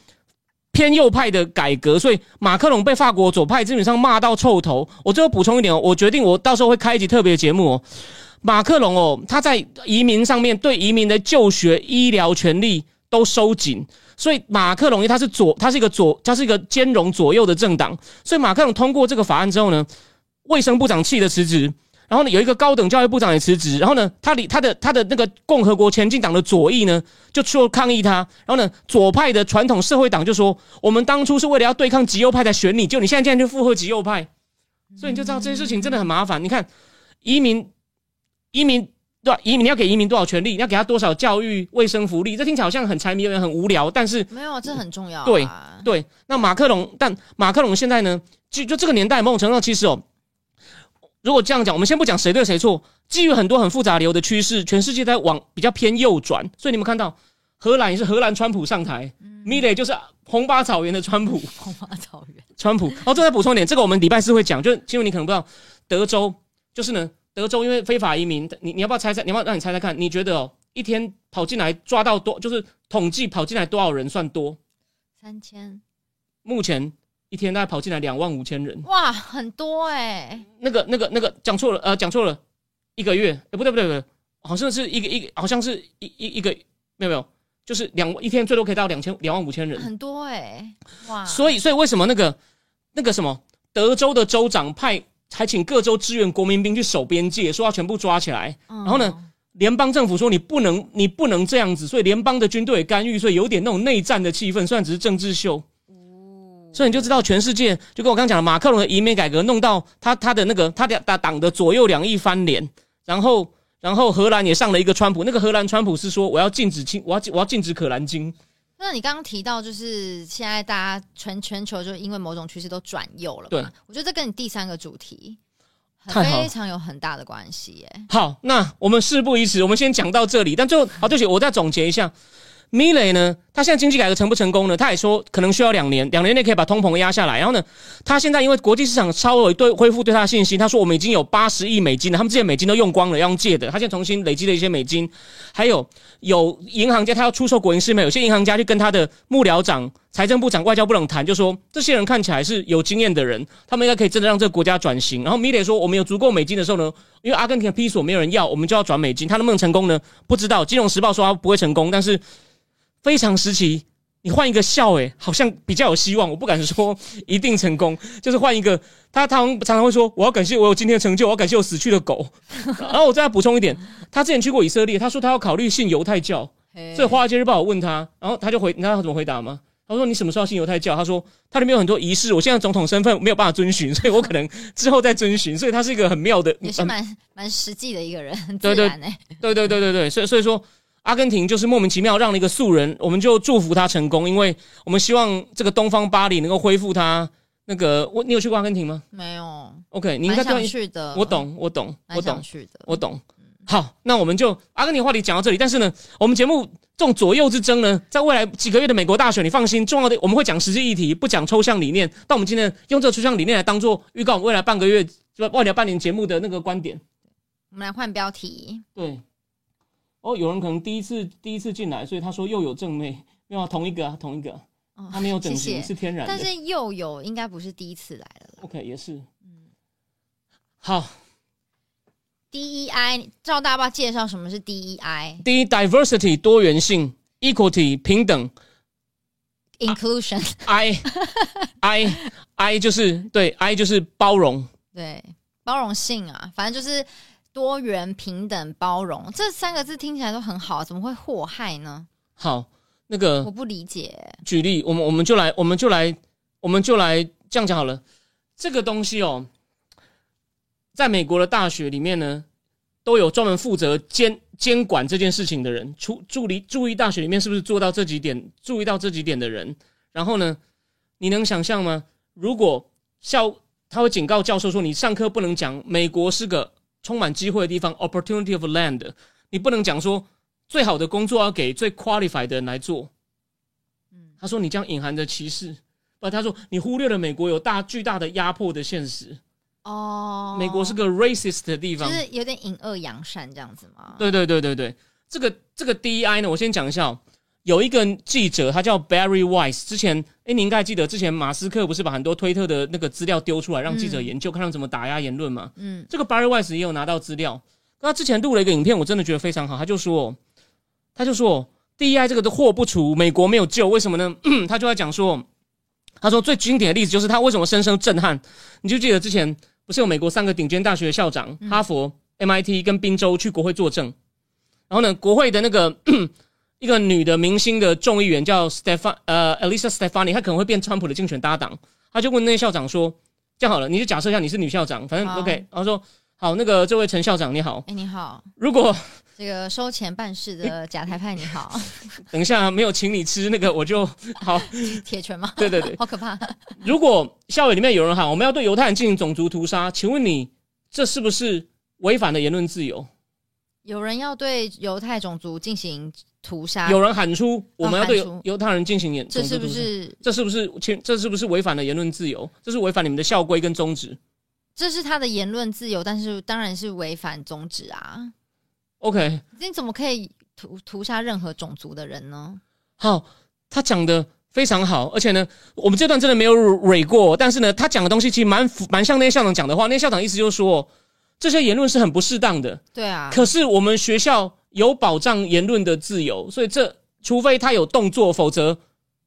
偏右派的改革，所以马克龙被法国左派基本上骂到臭头。我最后补充一点哦，我决定我到时候会开一集特别节目哦。马克龙哦，他在移民上面对移民的就学、医疗权利都收紧，所以马克龙因为他是左，他是一个左，他是一个兼容左右的政党，所以马克龙通过这个法案之后呢，卫生部长气得辞职。然后呢，有一个高等教育部长也辞职，然后呢，他里他的他的那个共和国前进党的左翼呢，就出抗议他，然后呢，左派的传统社会党就说，我们当初是为了要对抗极右派才选你，就你现在竟然就附和极右派，所以你就知道这些事情真的很麻烦。你看，移民移民对吧？移民你要给移民多少权利？你要给他多少教育、卫生福利？这听起来好像很柴米油盐、很无聊，但是没有，这很重要、啊。对对，那马克龙，但马克龙现在呢，就就这个年代，某种程度上其实哦，如果这样讲，我们先不讲谁对谁错，基于很多很复杂理由的趋势，全世界在往比较偏右转，所以你们看到荷兰也是荷兰川普上台，米雷就是红巴草原的川普，红花草原。川普。哦，这再补充一点，这个我们礼拜四会讲，就因为你可能不知道，德州就是呢，德州因为非法移民，你你要不要猜猜？你要不要让你猜猜看？你觉得哦，一天跑进来抓到多，就是统计跑进来多少人算多？三千，目前一天大概跑进来两万五千人。哇，很多哎、那个、那个、那个讲错了，呃，讲错了，一个月，呃，不对不对不对，好像是一个一个，好像是一一一个，没有没有，就是两一天最多可以到两千两万五千人。很多哎、哇！所以，所以为什么那个那个什么德州的州长派还请各州支援国民兵去守边界，说要全部抓起来。然然后呢？联邦政府说你不能，你不能这样子，所以联邦的军队也干预，所以有点那种内战的气氛，虽然只是政治秀。哦所以你就知道，全世界就跟我刚刚讲的，马克龙的移民改革弄到他他的那个他的党党的左右两翼翻脸，然后然后荷兰也上了一个川普，那个荷兰川普是说我要禁止清我要我要禁止可兰经，那你刚刚提到，就是现在大家全全球就因为某种趋势都转右了嘛？对，我觉得这跟你第三个主题非常有很大的关系耶。好，那我们事不宜迟，我们先讲到这里。但最后，好，对不起，我再总结一下。米雷呢，他现在经济改革成不成功呢？他也说可能需要两年，两年内可以把通膨压下来。然后呢，他现在因为国际市场超额对恢复对他的信心，他说我们已经有八十亿美金了，他们之前美金都用光了，要用借的，他现在重新累积了一些美金。还有有银行家他要出售国营事业，有些银行家去跟他的幕僚长、财政部长、外交部长谈，就说这些人看起来是有经验的人，他们应该可以真的让这个国家转型。然后米雷说，我们有足够美金的时候呢，因为阿根廷的批索没有人要，我们就要转美金，他能不能成功呢？不知道。金融时报说他不会成功，但是非常时期。你换一个笑、欸，好像比较有希望。我不敢说一定成功，就是换一个。他他常常会说：“我要感谢我有今天的成就，我要感谢我死去的狗。”然后我再补充一点，他之前去过以色列，他说他要考虑信犹太教。所以《华尔街日报》有问他，然后他就回，你知道他怎么回答吗？他说：“你什么时候信犹太教？”他说：“他里面有很多仪式，我现在总统身份没有办法遵循，所以我可能之后再遵循。”所以他是一个很妙的，也是蛮蛮实际的一个人，很对对。对对对对对，所以所以说，阿根廷就是莫名其妙让了一个素人，我们就祝福他成功，因为我们希望这个东方巴黎能够恢复他那个。我你有去过阿根廷吗没有，？OK，你应蛮该对想去的。我，懂，我懂，我懂去的。我懂。好，那我们就阿根廷话题讲到这里。但是呢，我们节目这种左右之争呢，在未来几个月的美国大选，你放心，重要的我们会讲实际议题，不讲抽象理念。但我们今天用这个抽象理念来当做预告，未来半个月就未来半年节目的那个观点。我们来换标题。对，哦，有人可能第一次第一次进来，所以他说又有正妹，没有啊同一个啊，同一个，哦他没有整形，是天然的。但是又有应该不是第一次来了。OK，也是，好。DEI，赵大爸介绍什么是 E DEI 第一，diversity 多元性，equality 平等 inclusion，，I I I 就是对，I 就是包容，对，包容性啊，反正就是多元、平等、包容这三个字听起来都很好，怎么会祸害呢？好，那个我不理解。举例，我们我们就来，我们就来，我们就来这样讲好了。这个东西哦，在美国的大学里面呢，都有专门负责监监管这件事情的人，注助理注意大学里面是不是做到这几点，注意到这几点的人。然后呢，你能想象吗？如果校他会警告教授说，你上课不能讲美国是个充满机会的地方 （opportunity of land），你不能讲说最好的工作要给最 qualified 的人来做。嗯他说你这样隐含着歧视，不，他说你忽略了美国有大巨大的压迫的现实。哦，美国是个 racist 的地方，就是有点隐恶扬善这样子吗？对对对对对，这个这个 DEI 呢，我先讲一下、哦。有一个记者，他叫 Barry Weiss。之前，哎，你应该记得，之前马斯克不是把很多推特的那个资料丢出来，让记者研究，看他怎么打压言论嘛？嗯，这个 Barry Weiss 也有拿到资料。他之前录了一个影片，我真的觉得非常好。他就说，他就说 DEI 这个的祸不除，美国没有救，为什么呢？他就在讲说，他说最经典的例子就是他为什么深深震撼。你就记得之前不是有美国三个顶尖大学的校长，哈佛、MIT 跟宾州去国会作证，然后呢，国会的那个一个女的明星的众议员叫 Stefan 呃 Elisa Stefani，她可能会变川普的竞选搭档，她就问那些校长说：“这样好了，你就假设一下你是女校长，反正 OK。”然后说：“好，那个这位陈校长你好，哎、你好，如果这个收钱办事的假台派你好，等一下没有请你吃那个，我就 好。铁拳吗？对对对，好可怕！如果校园里面有人喊我们要对犹太人进行种族屠杀，请问你这是不是违反了言论自由？有人要对犹太种族进行屠杀，有人喊出我们要对犹太人进行言这是不是这是不是侵这是不是违反了言论自由？这是违反你们的校规跟宗旨这是他的言论自由？但是当然是违反宗旨啊！？OK，你怎么可以屠屠杀任何种族的人呢？好，他讲的非常好，而且呢，我们这段真的没有蕊过，但是呢，他讲的东西其实蛮蛮像那些校长讲的话。那些校长意思就是说，这些言论是很不适当的，对啊，可是我们学校有保障言论的自由，所以这除非他有动作，否则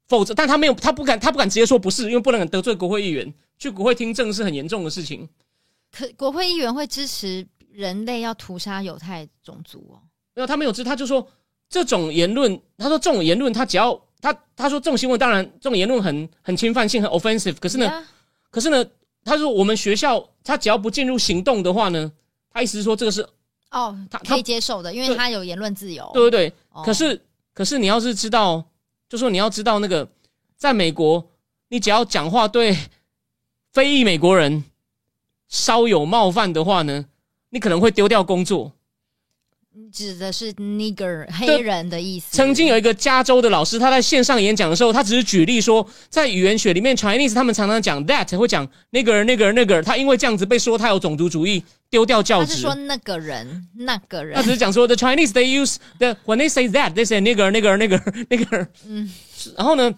否则，但他没有，他不敢，他不敢直接说不是，因为不能得罪国会议员。去国会听证是很严重的事情。可国会议员会支持人类要屠杀犹太种族哦？没有，他没有支，他就说这种言论，他说这种言论，他只要他他说这种新闻，当然这种言论很很侵犯性，很 offensive。可是呢可是呢，他说我们学校他只要不进入行动的话呢，他意思是说这个是哦他，可以接受的，因为他有言论自由。对对对。哦可是可是你要是知道，就说你要知道那个，在美国，你只要讲话对非裔美国人稍有冒犯的话呢，你可能会丢掉工作。指的是 nigger 黑人的意思。曾经有一个加州的老师，他在线上演讲的时候，他只是举例说，在语言学里面，Chinese 他们常常讲 that 会讲 nigger nigger nigger，他因为这样子被说他有种族主义，丢掉教职他是说。那个人，那个人他只是讲说 the Chinese they use the when they say that they say nigger nigger nigger nigger。嗯，然后呢，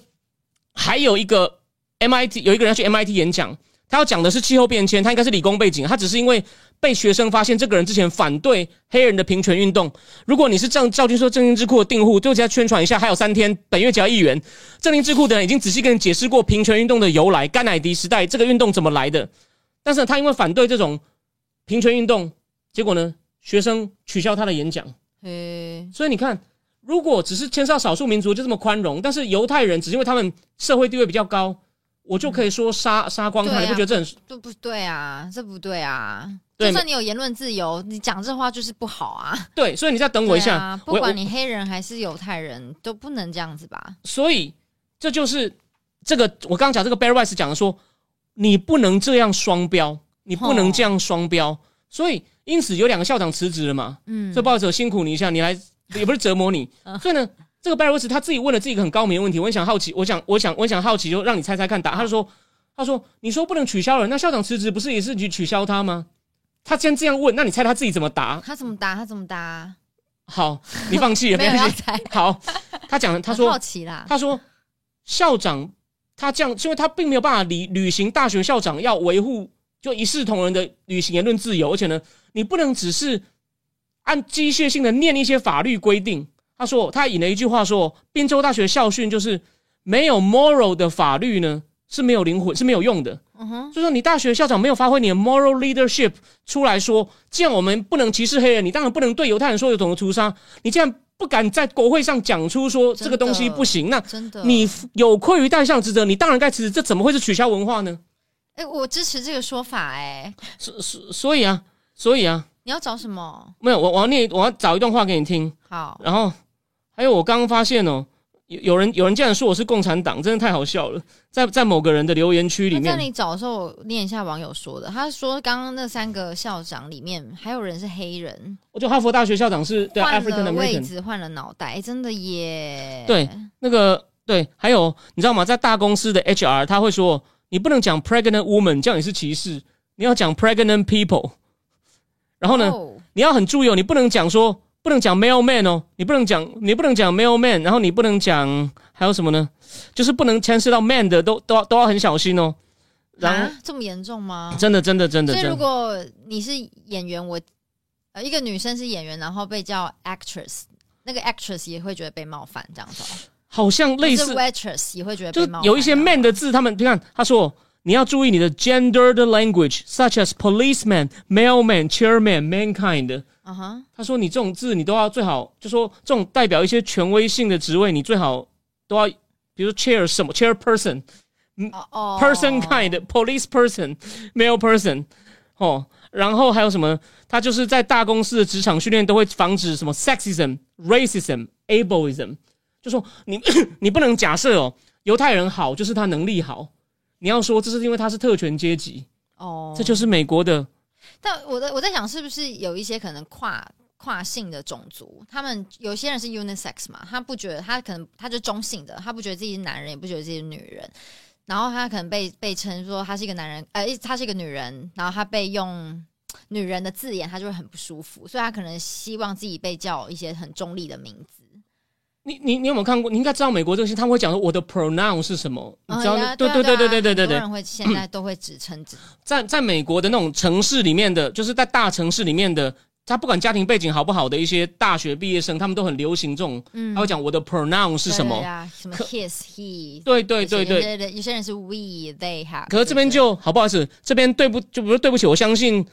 还有一个 MIT 有一个人要去 MIT 演讲，他要讲的是气候变迁，他应该是理工背景，他只是因为被学生发现这个人之前反对黑人的平权运动。如果你是赵赵军说正经智库的订户，就再宣传一下，还有三天，本月只要一元。正经智库的人已经仔细跟你解释过平权运动的由来，甘乃迪时代这个运动怎么来的。但是呢他因为反对这种平权运动，结果呢，学生取消他的演讲。嘿，所以你看，如果只是牵涉到少数民族就这么宽容，但是犹太人只是因为他们社会地位比较高，我就可以说杀杀光他，啊你不觉得这很这不对啊，这不对啊。对就算你有言论自由，你讲这话就是不好啊。对？所以你再等我一下，啊，不管你黑人还是犹太人，都不能这样子吧？所以这就是这个我刚刚讲这个 Barry Weiss 讲的说，你不能这样双标，你不能这样双标。所以因此有两个校长辞职了嘛，嗯，所以不好意思，辛苦你一下，你来 也不是折磨你，所以呢，这个 Barry Woods 他自己问了自己一个很高明的问题，我很想好奇，我想我想我想好奇，就让你猜猜看答。他就说他说你说不能取消了，那校长辞职不是也是去取消他吗？他既然这样问，那你猜他自己怎么答？他怎么答？他怎么答？好，你放弃了，没关系。好，他讲 他说好奇啦。他说校长他这样，因为他并没有办法履履行大学校长要维护就一视同仁的履行言论自由，而且呢，你不能只是按机械性的念一些法律规定。他说他引了一句话说，宾州大学校训就是没有 moral 的法律呢是没有灵魂是没有用的。嗯哼，所以说你大学校长没有发挥你的 moral leadership 出来说，既然我们不能歧视黑人，你当然不能对犹太人说有种族屠杀。你既然不敢在国会上讲出说这个东西不行，那真的，你有愧于代上职责，你当然该辞职。这怎么会是取消文化呢？哎、我支持这个说法、哎，所所所以啊，所以啊，你要找什么？没有我我要念我要找一段话给你听，好，然后还有我刚刚发现哦，有有人有人竟然说我是共产党，真的太好笑了。在在某个人的留言区里面，那在你找的时候，我念一下网友说的。他说，刚刚那三个校长里面还有人是黑人，我就哈佛大学校长是对换 African 了位置，换了脑袋，哎真的耶。对那个对，还有你知道吗？在大公司的 HR 他会说，你不能讲 pregnant woman，这样也是歧视，你要讲 pregnant people。然后呢，哦你要很注意哦，你不能讲说不能讲 mailman 哦，你不能讲你不能讲 mailman，然后你不能讲还有什么呢？就是不能牵涉到 man 的都都要都要很小心哦。然后、啊，这么严重吗？真的真的真的所以如，果你是演员，我呃一个女生是演员，然后被叫 actress，那个 actress 也会觉得被冒犯，这样子哦。好像类似 waitress 也会觉得就是被冒犯，有一些 man 的字，他们你看他说你要注意你的 gendered language，such as policeman、mailman、chairman、mankind。嗯哼，他说你这种字你都要最好，就说这种代表一些权威性的职位，你最好都要，比如说 chair 什么 chairperson。哦哦。person kind police person male person 哦，然后还有什么？他就是在大公司的职场训练都会防止什么 sexism、racism、ableism，就说你 你不能假设哦，犹太人好就是他能力好，你要说这是因为他是特权阶级，哦，这就是美国的但我在我在想，是不是有一些可能跨跨性的种族，他们有些人是 unisex 嘛，他不觉得他可能他就中性的，他不觉得自己是男人，也不觉得自己是女人，然后他可能被被称说他是一个男人，呃，他是一个女人，然后他被用女人的字眼，他就会很不舒服，所以他可能希望自己被叫一些很中立的名字。你你你有没有看过？你应该知道美国这个事，他们会讲说我的 pronoun 是什么？你知道对对对对对对对对，人会现在都会只称自在在美国的那种城市里面的，就是在大城市里面的，他不管家庭背景好不好的一些大学毕业生，他们都很流行这种，嗯他会讲我的 pronoun 是什么？什么可 his he。对对对对。有些人有些人是 we they have，可是这边就好不好意思，这边对不就不是对不起，我相信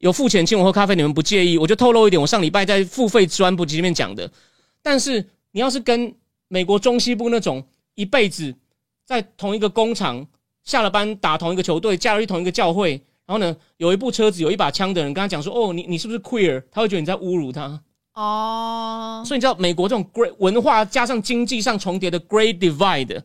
有付钱请我喝咖啡，你们不介意，我就透露一点，我上礼拜在付费专补集里面讲的。但是你要是跟美国中西部那种一辈子在同一个工厂下了班打同一个球队，加入去同一个教会，然后呢有一部车子有一把枪的人跟他讲说，哦，你你是不是 queer？他会觉得你在侮辱他。哦，所以你知道美国这种 great 文化加上经济上重叠的 great divide，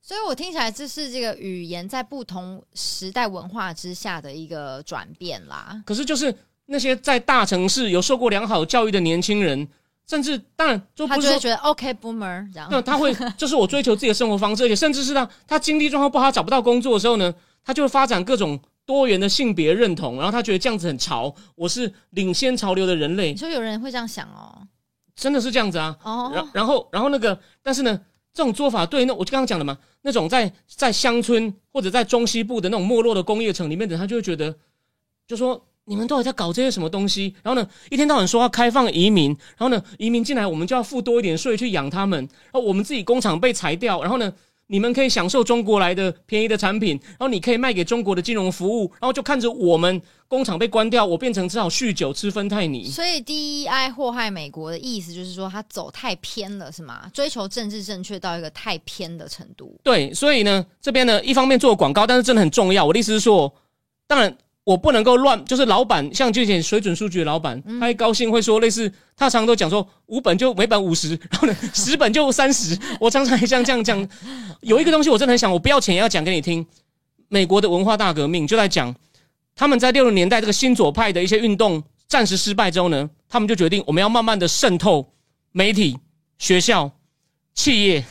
所以我听起来这是这个语言在不同时代文化之下的一个转变啦。可是就是那些在大城市有受过良好教育的年轻人，甚至当然就他。就是会觉得 OK boomer 这样，那他会，就是我追求自己的生活方式，而且甚至是他他经济状况不好，找不到工作的时候呢，他就会发展各种多元的性别认同，然后他觉得这样子很潮，我是领先潮流的人类你，说有人会这样想哦？真的是这样子啊。然哦，然后然后那个，但是呢，这种做法对那我就刚刚讲的嘛，那种在在乡村或者在中西部的那种没落的工业城里面的人，他就会觉得，就说你们到底在搞这些什么东西？然后呢，一天到晚说要开放移民，然后呢，移民进来我们就要付多一点税去养他们，然后我们自己工厂被裁掉，然后呢。你们可以享受中国来的便宜的产品，然后你可以卖给中国的金融服务，然后就看着我们工厂被关掉，我变成只好酗酒吃芬太尼。所以 DEI 祸害美国的意思就是说，他走太偏了，是吗？追求政治正确到一个太偏的程度。对，所以呢，这边呢，一方面做广告，但是真的很重要。我的意思是说，当然我不能够乱，就是老板像之前水准数据的老板，他一高兴会说类似，他常常都讲说五本就每本五十，然后呢 十本就三十。我常常也像这样讲。有一个东西我真的很想，我不要钱也要讲给你听。美国的文化大革命就在讲他们在六零年代这个新左派的一些运动暂时失败之后呢，他们就决定我们要慢慢的渗透媒体、学校、企业，然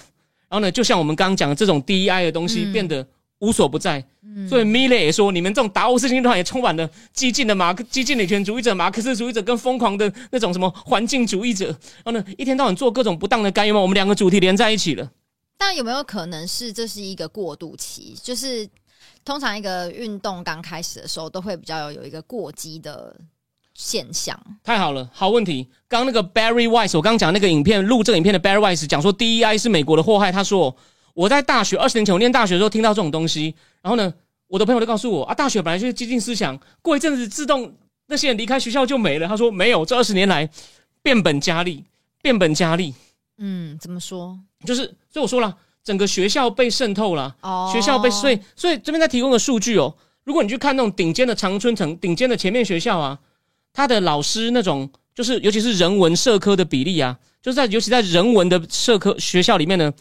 后呢，就像我们刚刚讲的这种 DEI 的东西嗯变得无所不在。嗯所以米勒也说，你们这种达沃斯星团也充满了激进的马克、激进女权主义者、马克思主义者跟疯狂的那种什么环境主义者，然后呢，一天到晚做各种不当的干预嘛。我们两个主题连在一起了。但有没有可能是这是一个过渡期？就是通常一个运动刚开始的时候，都会比较有一个过激的现象。太好了，好问题。刚刚那个 Barry Weiss，我刚刚讲那个影片，录这个影片的 Barry Weiss 讲说 DEI 是美国的祸害。他说我在大学二十年前我念大学的时候听到这种东西，然后呢，我的朋友就告诉我啊，大学本来就是激进思想，过一阵子自动那些人离开学校就没了。他说没有，这二十年来变本加厉，变本加厉，嗯，怎么说？就是所以我说了，整个学校被渗透了。哦，学校被所以所以这边在提供的数据哦，如果你去看那种顶尖的常春藤、顶尖的前面学校啊，他的老师那种就是尤其是人文社科的比例啊，就是在尤其在人文的社科学校里面呢，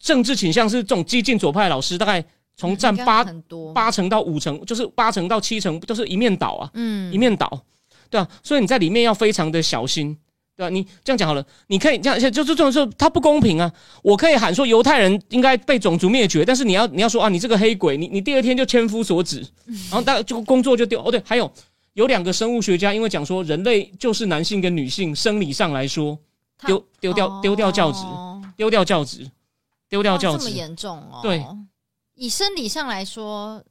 政治倾向是这种激进左派老师，大概从占八多，八成到五成，就是八成到七成都是一面倒啊，嗯一面倒，对啊，所以你在里面要非常的小心。对吧、你这样讲好了，你可以这样，就就这种时候它不公平啊！我可以喊说犹太人应该被种族灭绝，但是你要你要说啊，你这个黑鬼，你你第二天就千夫所指，然后大概就工作就丢。哦，对，还有有两个生物学家因为讲说人类就是男性跟女性生理上来说丢丢掉丢掉教职，哦丢掉教职，丢掉哦这么，严重哦。对，以生理上来说，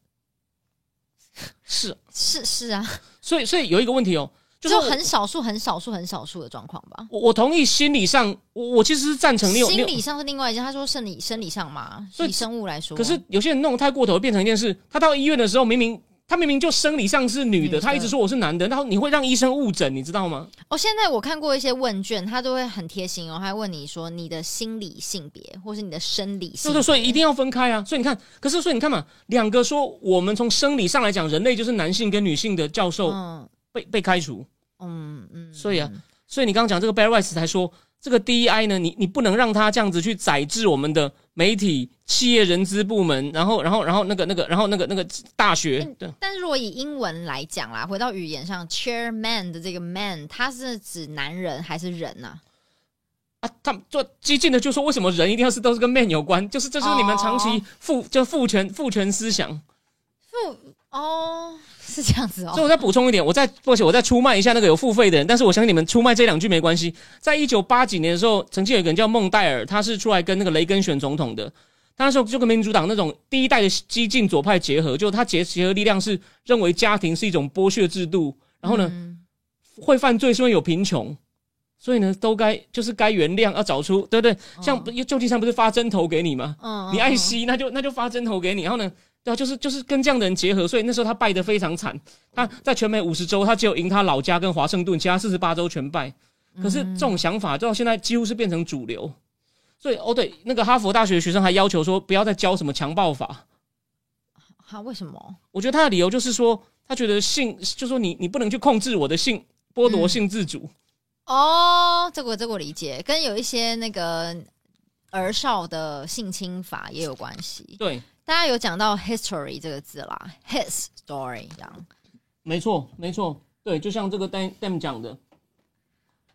是，是是啊，所以所以有一个问题哦，就是很少数、很少数、很少数的状况吧。我我同意心理上，我我其实是赞成你有心理上是另外一件，他说生理生理上嘛，所以以生物来说，可是有些人弄得太过头，变成一件事。他到医院的时候，明明他明明就生理上是女的，女他一直说我是男的，然后你会让医生误诊，你知道吗？哦，现在我看过一些问卷，他都会很贴心哦，他会问你说你的心理性别，或是你的生理性别，对对，所以一定要分开啊。所以你看，可是所以你看嘛，两个说我们从生理上来讲，人类就是男性跟女性的教授嗯被被开除。嗯嗯，所以啊嗯所以你刚刚讲这个 Barry Weiss 才说，这个 DEI 呢，你你不能让他这样子去宰制我们的媒体、企业、人资部门，然后然后然后那个那个然后那个那个大学，对。但是如果以英文来讲啦，回到语言上，chairman 的这个 man，他是指男人还是人呐、啊，他们做激进的就说，为什么人一定要是都是跟 man 有关？就是这就是你们长期哦父就父权父权思想。父哦，是这样子哦。所以我再补充一点，我再而且我再出卖一下那个有付费的人，但是我相信你们出卖这两句没关系。在一九八几年的时候，曾经有一个人叫孟戴尔，他是出来跟那个雷根选总统的。他那时候就跟民主党那种第一代的激进左派结合，就他结结合力量是认为家庭是一种剥削制度，然后呢、嗯会犯罪是因为有贫穷，所以呢都该就是该原谅，要找出对不对？像不旧金山不是发针头给你吗？嗯你爱惜，那就那就发针头给你。然后呢，对啊，就是就是跟这样的人结合，所以那时候他败得非常惨。他在全美五十州，他只有赢他老家跟华盛顿，其他四十八州全败。可是这种想法到现在几乎是变成主流。所以哦，对，那个哈佛大学的学生还要求说，不要再教什么强暴法。他，为什么？我觉得他的理由就是说，他觉得性，就说你你不能去控制我的性，剥夺嗯性自主。哦，这个这个我理解，跟有一些那个儿少的性侵法也有关系。对，大家有讲到 history 这个字啦，his story 这样。没错，没错，对，就像这个 Dan Dan 讲的，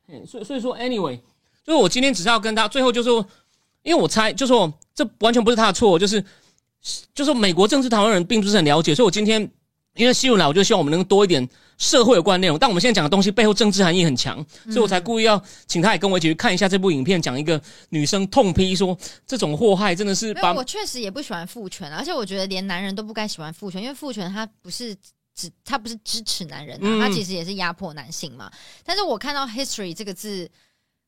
嗯，所以所以说，anyway，就是我今天只是要跟他最后就是说，因为我猜，就说这完全不是他的错，就是就是美国政治台湾人并不是很了解，所以我今天因为新闻来，我就希望我们能多一点社会有关内容。但我们现在讲的东西背后政治含义很强，所以我才故意要请他也跟我一起去看一下这部影片，讲一个女生痛批说这种祸害真的是把，我确实也不喜欢父权，而且我觉得连男人都不该喜欢父权，因为父权他不是只他不是支持男人、啊，他其实也是压迫男性嘛。但是我看到 history 这个字，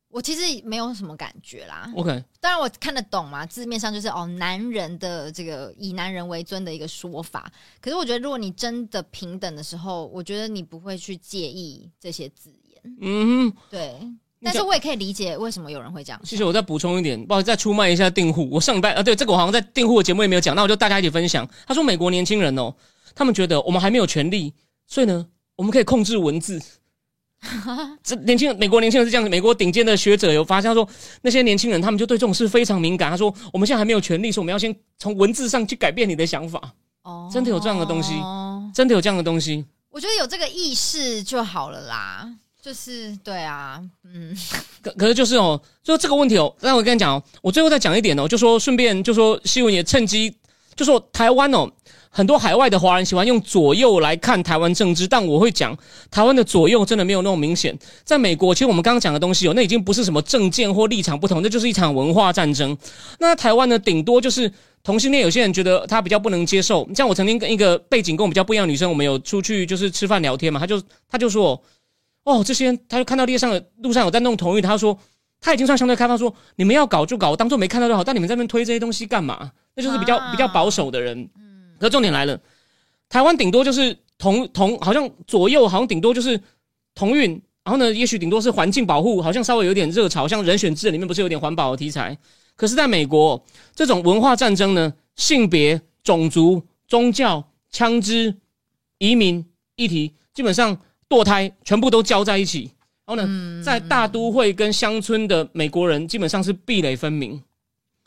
我其实没有什么感觉啦。OK。当然我看得懂嘛，字面上就是哦，男人的这个以男人为尊的一个说法。可是我觉得，如果你真的平等的时候，我觉得你不会去介意这些字眼，嗯哼，对。但是我也可以理解为什么有人会这样想。谢谢，我再补充一点，不好意思，再出卖一下订户。我上礼拜啊，对这个我好像在订户的节目也没有讲，那我就大家一起分享。他说，美国年轻人哦，他们觉得我们还没有权利，所以呢，我们可以控制文字。这年轻人，美国年轻人是这样子。美国顶尖的学者有发现，他说那些年轻人他们就对这种事非常敏感。他说，我们现在还没有权利，说我们要先从文字上去改变你的想法。哦真的有这样的东西哦真的有这样的东西。我觉得有这个意识就好了啦。就是对啊，嗯，可可是就是哦，就这个问题哦，那我跟你讲哦，我最后再讲一点哦，就说顺便就说新闻也趁机就说台湾哦，很多海外的华人喜欢用左右来看台湾政治，但我会讲台湾的左右真的没有那么明显。在美国，其实我们刚刚讲的东西哦，那已经不是什么政见或立场不同，那就是一场文化战争。那台湾呢，顶多就是同性恋，有些人觉得他比较不能接受。像我曾经跟一个背景跟我比较不一样的女生，我们有出去就是吃饭聊天嘛，她就她就说。哦，这些他就看到路上的路上有在弄同意，他说他已经算相对开放，说你们要搞就搞，我当做没看到就好。但你们在那边推这些东西干嘛？那就是比较比较保守的人。嗯，可重点来了，台湾顶多就是同同，好像左右好像顶多就是同运，然后呢，也许顶多是环境保护，好像稍微有点热潮，像人选制里面不是有点环保的题材？可是在美国，这种文化战争呢，性别、种族、宗教、枪支、移民议题，基本上。堕胎全部都交在一起，然后呢，在大都会跟乡村的美国人基本上是壁垒分明。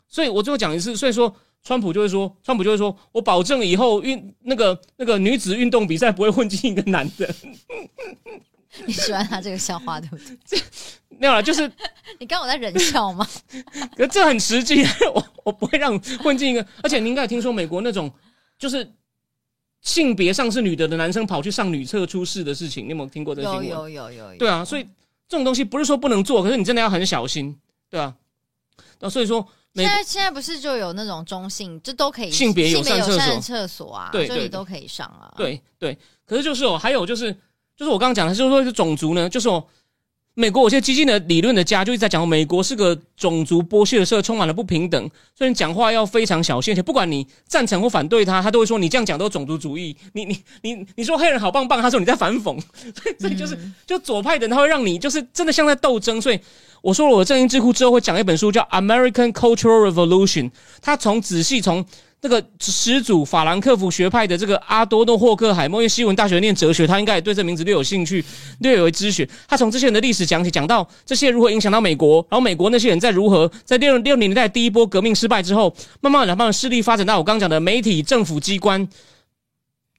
所以我最后讲一次，所以说川普就会说，川普就会说，我保证以后运那个那个女子运动比赛不会混进一个男的。你喜欢他这个笑话对不对？没有了，就是 你刚我在忍笑吗？可这很实际，我我不会让混进一个，而且你应该听说美国那种就是。性别上是女的的男生跑去上女厕出事的事情，你有没有听过这个新闻？有有有有。对啊，所以这种东西不是说不能做，可是你真的要很小心，对啊。那所以说，现在现在不是就有那种中性，这都可以性别友善厕所厕所啊，对对都可以上啊。对对，可是就是哦，还有就是就是我刚刚讲的，就是说是种族呢，就是哦。美国有些激进的理论的家就一直在讲，美国是个种族剥削的社会，充满了不平等，所以你讲话要非常小心，而且不管你赞成或反对他，他都会说你这样讲都是种族主义。你你你 你说黑人好棒棒，他说你在反讽，所以就是就左派的人他会让你就是真的像在斗争。所以我说了，我的正音智库之后会讲一本书叫《American Cultural Revolution》，他从仔细从。那个始祖法兰克福学派的这个阿多诺霍克海默，因为西文大学念哲学，他应该也对这名字略有兴趣，略有知学。他从这些人的历史讲起，讲到这些如何影响到美国，然后美国那些人在如何在六六零年代第一波革命失败之后，慢慢慢慢势力发展到我刚讲的媒体、政府机关、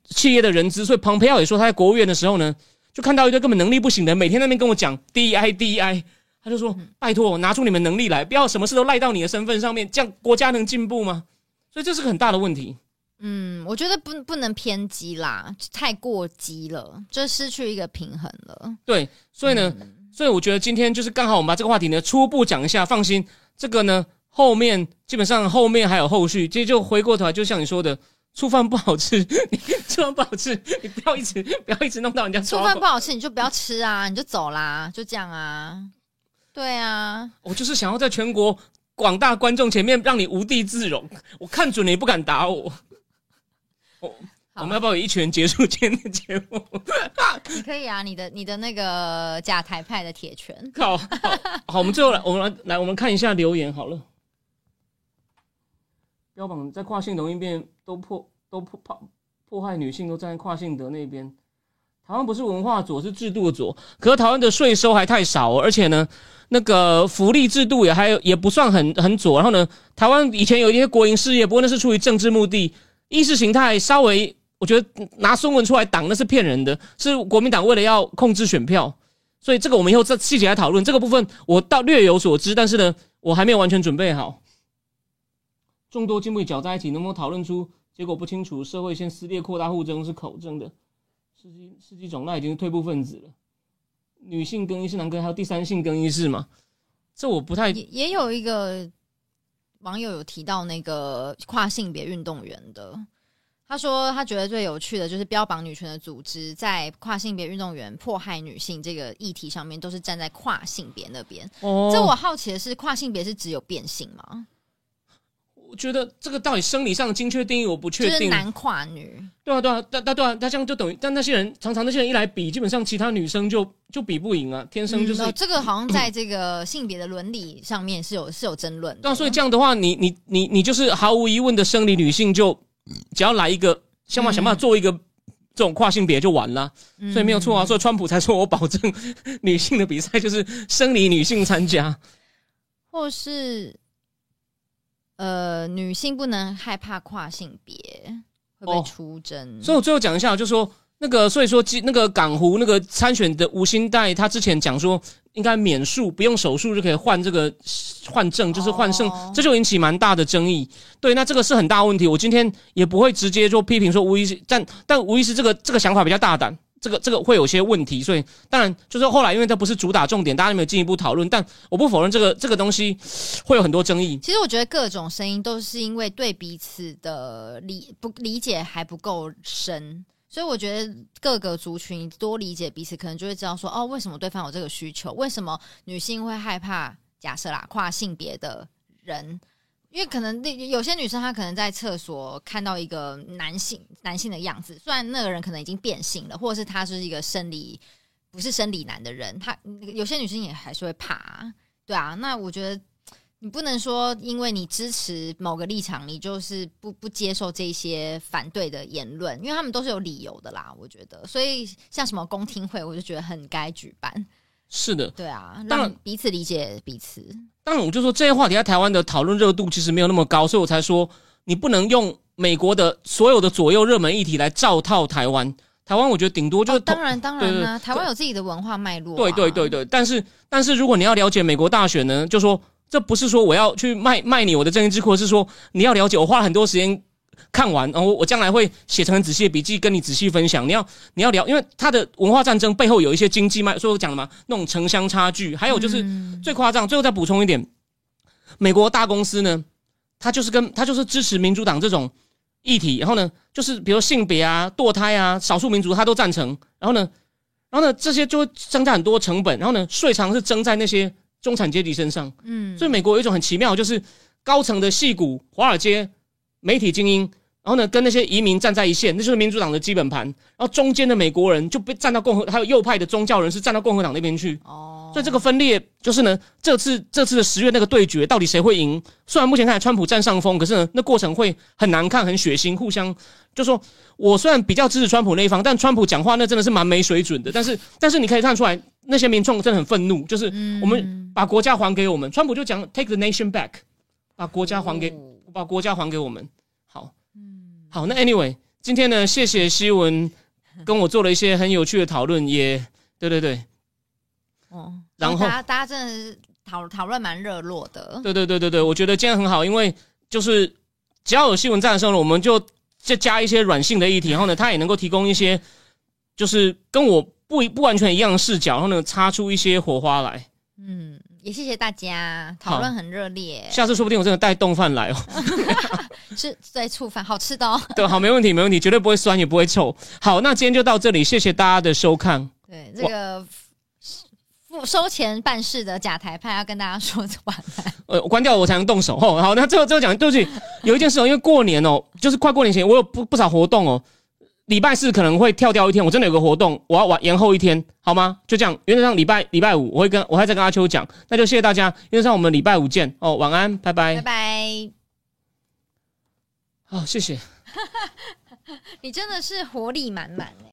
企业的人资。所以蓬佩奥也说，他在国务院的时候呢，就看到一个根本能力不行的，每天那边跟我讲 DIDI 他就说：“拜托，拿出你们能力来，不要什么事都赖到你的身份上面，这样国家能进步吗？”所以这是个很大的问题。嗯，我觉得不不能偏激啦，太过激了，就失去一个平衡了。对，所以呢，所以我觉得今天就是刚好我们把这个话题呢初步讲一下。放心，这个呢后面基本上后面还有后续。其实就回过头来，就像你说的，醋饭不好吃，你醋饭不好吃，你不要一直不要一直弄到人家。醋饭不好吃，你就不要吃啊，你就走啦，就这样啊。对啊，我就是想要在全国。广大观众前面让你无地自容，我看准了也不敢打我。我我们要不要一拳结束今天的节目？你可以啊，你的你的那个假台派的铁拳。好，好，我们最后来，我们来来，我们看一下留言好了。标榜在跨性同性恋都破都破迫迫害女性，都站在跨性德那边。好像不是文化左，是制度的左。可是台湾的税收还太少，而且呢。那个福利制度也还也不算很很左，然后呢，台湾以前有一些国营事业，不过那是出于政治目的，意识形态稍微，我觉得拿孙文出来挡那是骗人的，是国民党为了要控制选票，所以这个我们以后再细节来讨论这个部分，我倒略有所知，但是呢，我还没有完全准备好。众多进步搅在一起，能不能讨论出结果不清楚？社会先撕裂扩大互争是口争的，世纪世纪种那已经是退步分子了。女性更衣室男更，还有第三性更衣室嘛？这我不太也有一个网友有提到那个跨性别运动员的，他说他觉得最有趣的就是标榜女权的组织在跨性别运动员迫害女性这个议题上面，都是站在跨性别那边。哦，这我好奇的是，跨性别是只有变性吗？我觉得这个到底生理上的精确定义我不确定。男跨女，对啊对啊，但但对啊，他这样就等于，但那些人常常那些人一来比，基本上其他女生就就比不赢啊，天生就是。这个好像在这个性别的伦理上面是有是有争论。对啊，所以这样的话，你你你你就是毫无疑问的生理女性，就只要来一个想办法想办法做一个这种跨性别就完了，所以没有错啊。所以川普才说我保证女性的比赛就是生理女性参加，或是。呃，女性不能害怕跨性别会被出征，所以我最后讲一下，就是说那个所以说，基那个港湖那个参选的吴兴代，他之前讲说应该免术，不用手术就可以换这个换证，就是换证，哦这就引起蛮大的争议。对，那这个是很大问题。我今天也不会直接就批评说吴医师，但但吴医师这个这个想法比较大胆。这个这个会有些问题，所以当然就是后来，因为这不是主打重点，大家没有进一步讨论。但我不否认这个这个东西会有很多争议。其实我觉得各种声音都是因为对彼此的理不理解还不够深，所以我觉得各个族群多理解彼此，可能就会知道说，哦，为什么对方有这个需求？为什么女性会害怕？假设啦，跨性别的人。因为可能那有些女生她可能在厕所看到一个男性男性的样子，虽然那个人可能已经变性了，或者是他是一个生理不是生理男的人，他有些女生也还是会怕、啊，对啊。那我觉得你不能说因为你支持某个立场，你就是不不接受这些反对的言论，因为他们都是有理由的啦。我觉得，所以像什么公听会，我就觉得很该举办。是的，对啊，让彼此理解彼此。当然，我就说这些话题在台湾的讨论热度其实没有那么高，所以我才说你不能用美国的所有的左右热门议题来照套台湾。台湾我觉得顶多就是哦、当然当然啦、台湾有自己的文化脉络、啊。对对对对，但是但是如果你要了解美国大选呢，就说这不是说我要去卖卖你我的政治智库，是说你要了解，我花了很多时间看完，然后我将来会写成很仔细的笔记跟你仔细分享。你要你要聊，因为它的文化战争背后有一些经济脉，所以我讲了嘛，那种城乡差距，还有就是嗯最夸张。最后再补充一点，美国大公司呢，它就是跟它就是支持民主党这种议题，然后呢，就是比如性别啊、堕胎啊、少数民族，它都赞成。然后呢，然后呢，这些就会增加很多成本。然后呢，税常是征在那些中产阶级身上。嗯，所以美国有一种很奇妙，就是高层的戏骨、华尔街、媒体精英，然后呢，跟那些移民站在一线，那就是民主党的基本盘。然后中间的美国人就被站到共和，还有右派的宗教人士站到共和党那边去。哦，所以这个分裂就是呢，这次这次的十月那个对决，到底谁会赢？虽然目前看来川普占上风，可是呢，那过程会很难看、很血腥，互相就说，我虽然比较支持川普那一方，但川普讲话那真的是蛮没水准的。但是但是你可以看出来，那些民众真的很愤怒，就是嗯我们把国家还给我们。川普就讲 take the nation back，把国家还给哦把国家还给我们。好，嗯好，那 anyway，今天呢，谢谢希文跟我做了一些很有趣的讨论，也对对对。哦，然后大家大家真的是讨讨论蛮热络的。对对对对对，我觉得今天很好，因为就是只要有新闻站的时候呢，我们就再加一些软性的议题，然后呢，他也能够提供一些就是跟我不不完全一样的视角，然后呢，擦出一些火花来。嗯，也谢谢大家，好讨论很热烈，下次说不定我真的带冻饭来哦。是在醋饭好吃的哦。对，好，没问题，没问题，绝对不会酸，也不会臭。好，那今天就到这里，谢谢大家的收看。对，这个付收钱办事的假台派要跟大家说晚安。呃，我关掉我才能动手哦。好，那最后最后讲，对不起，有一件事哦，因为过年哦，就是快过年前，我有不不少活动哦。礼拜四可能会跳掉一天，我真的有个活动，我要晚延后一天，好吗？就这样，原则上礼拜礼拜五我会跟我还在跟阿秋讲，那就谢谢大家，原则上我们礼拜五见哦，晚安，拜拜。拜拜。好，谢谢。你真的是活力满满哎。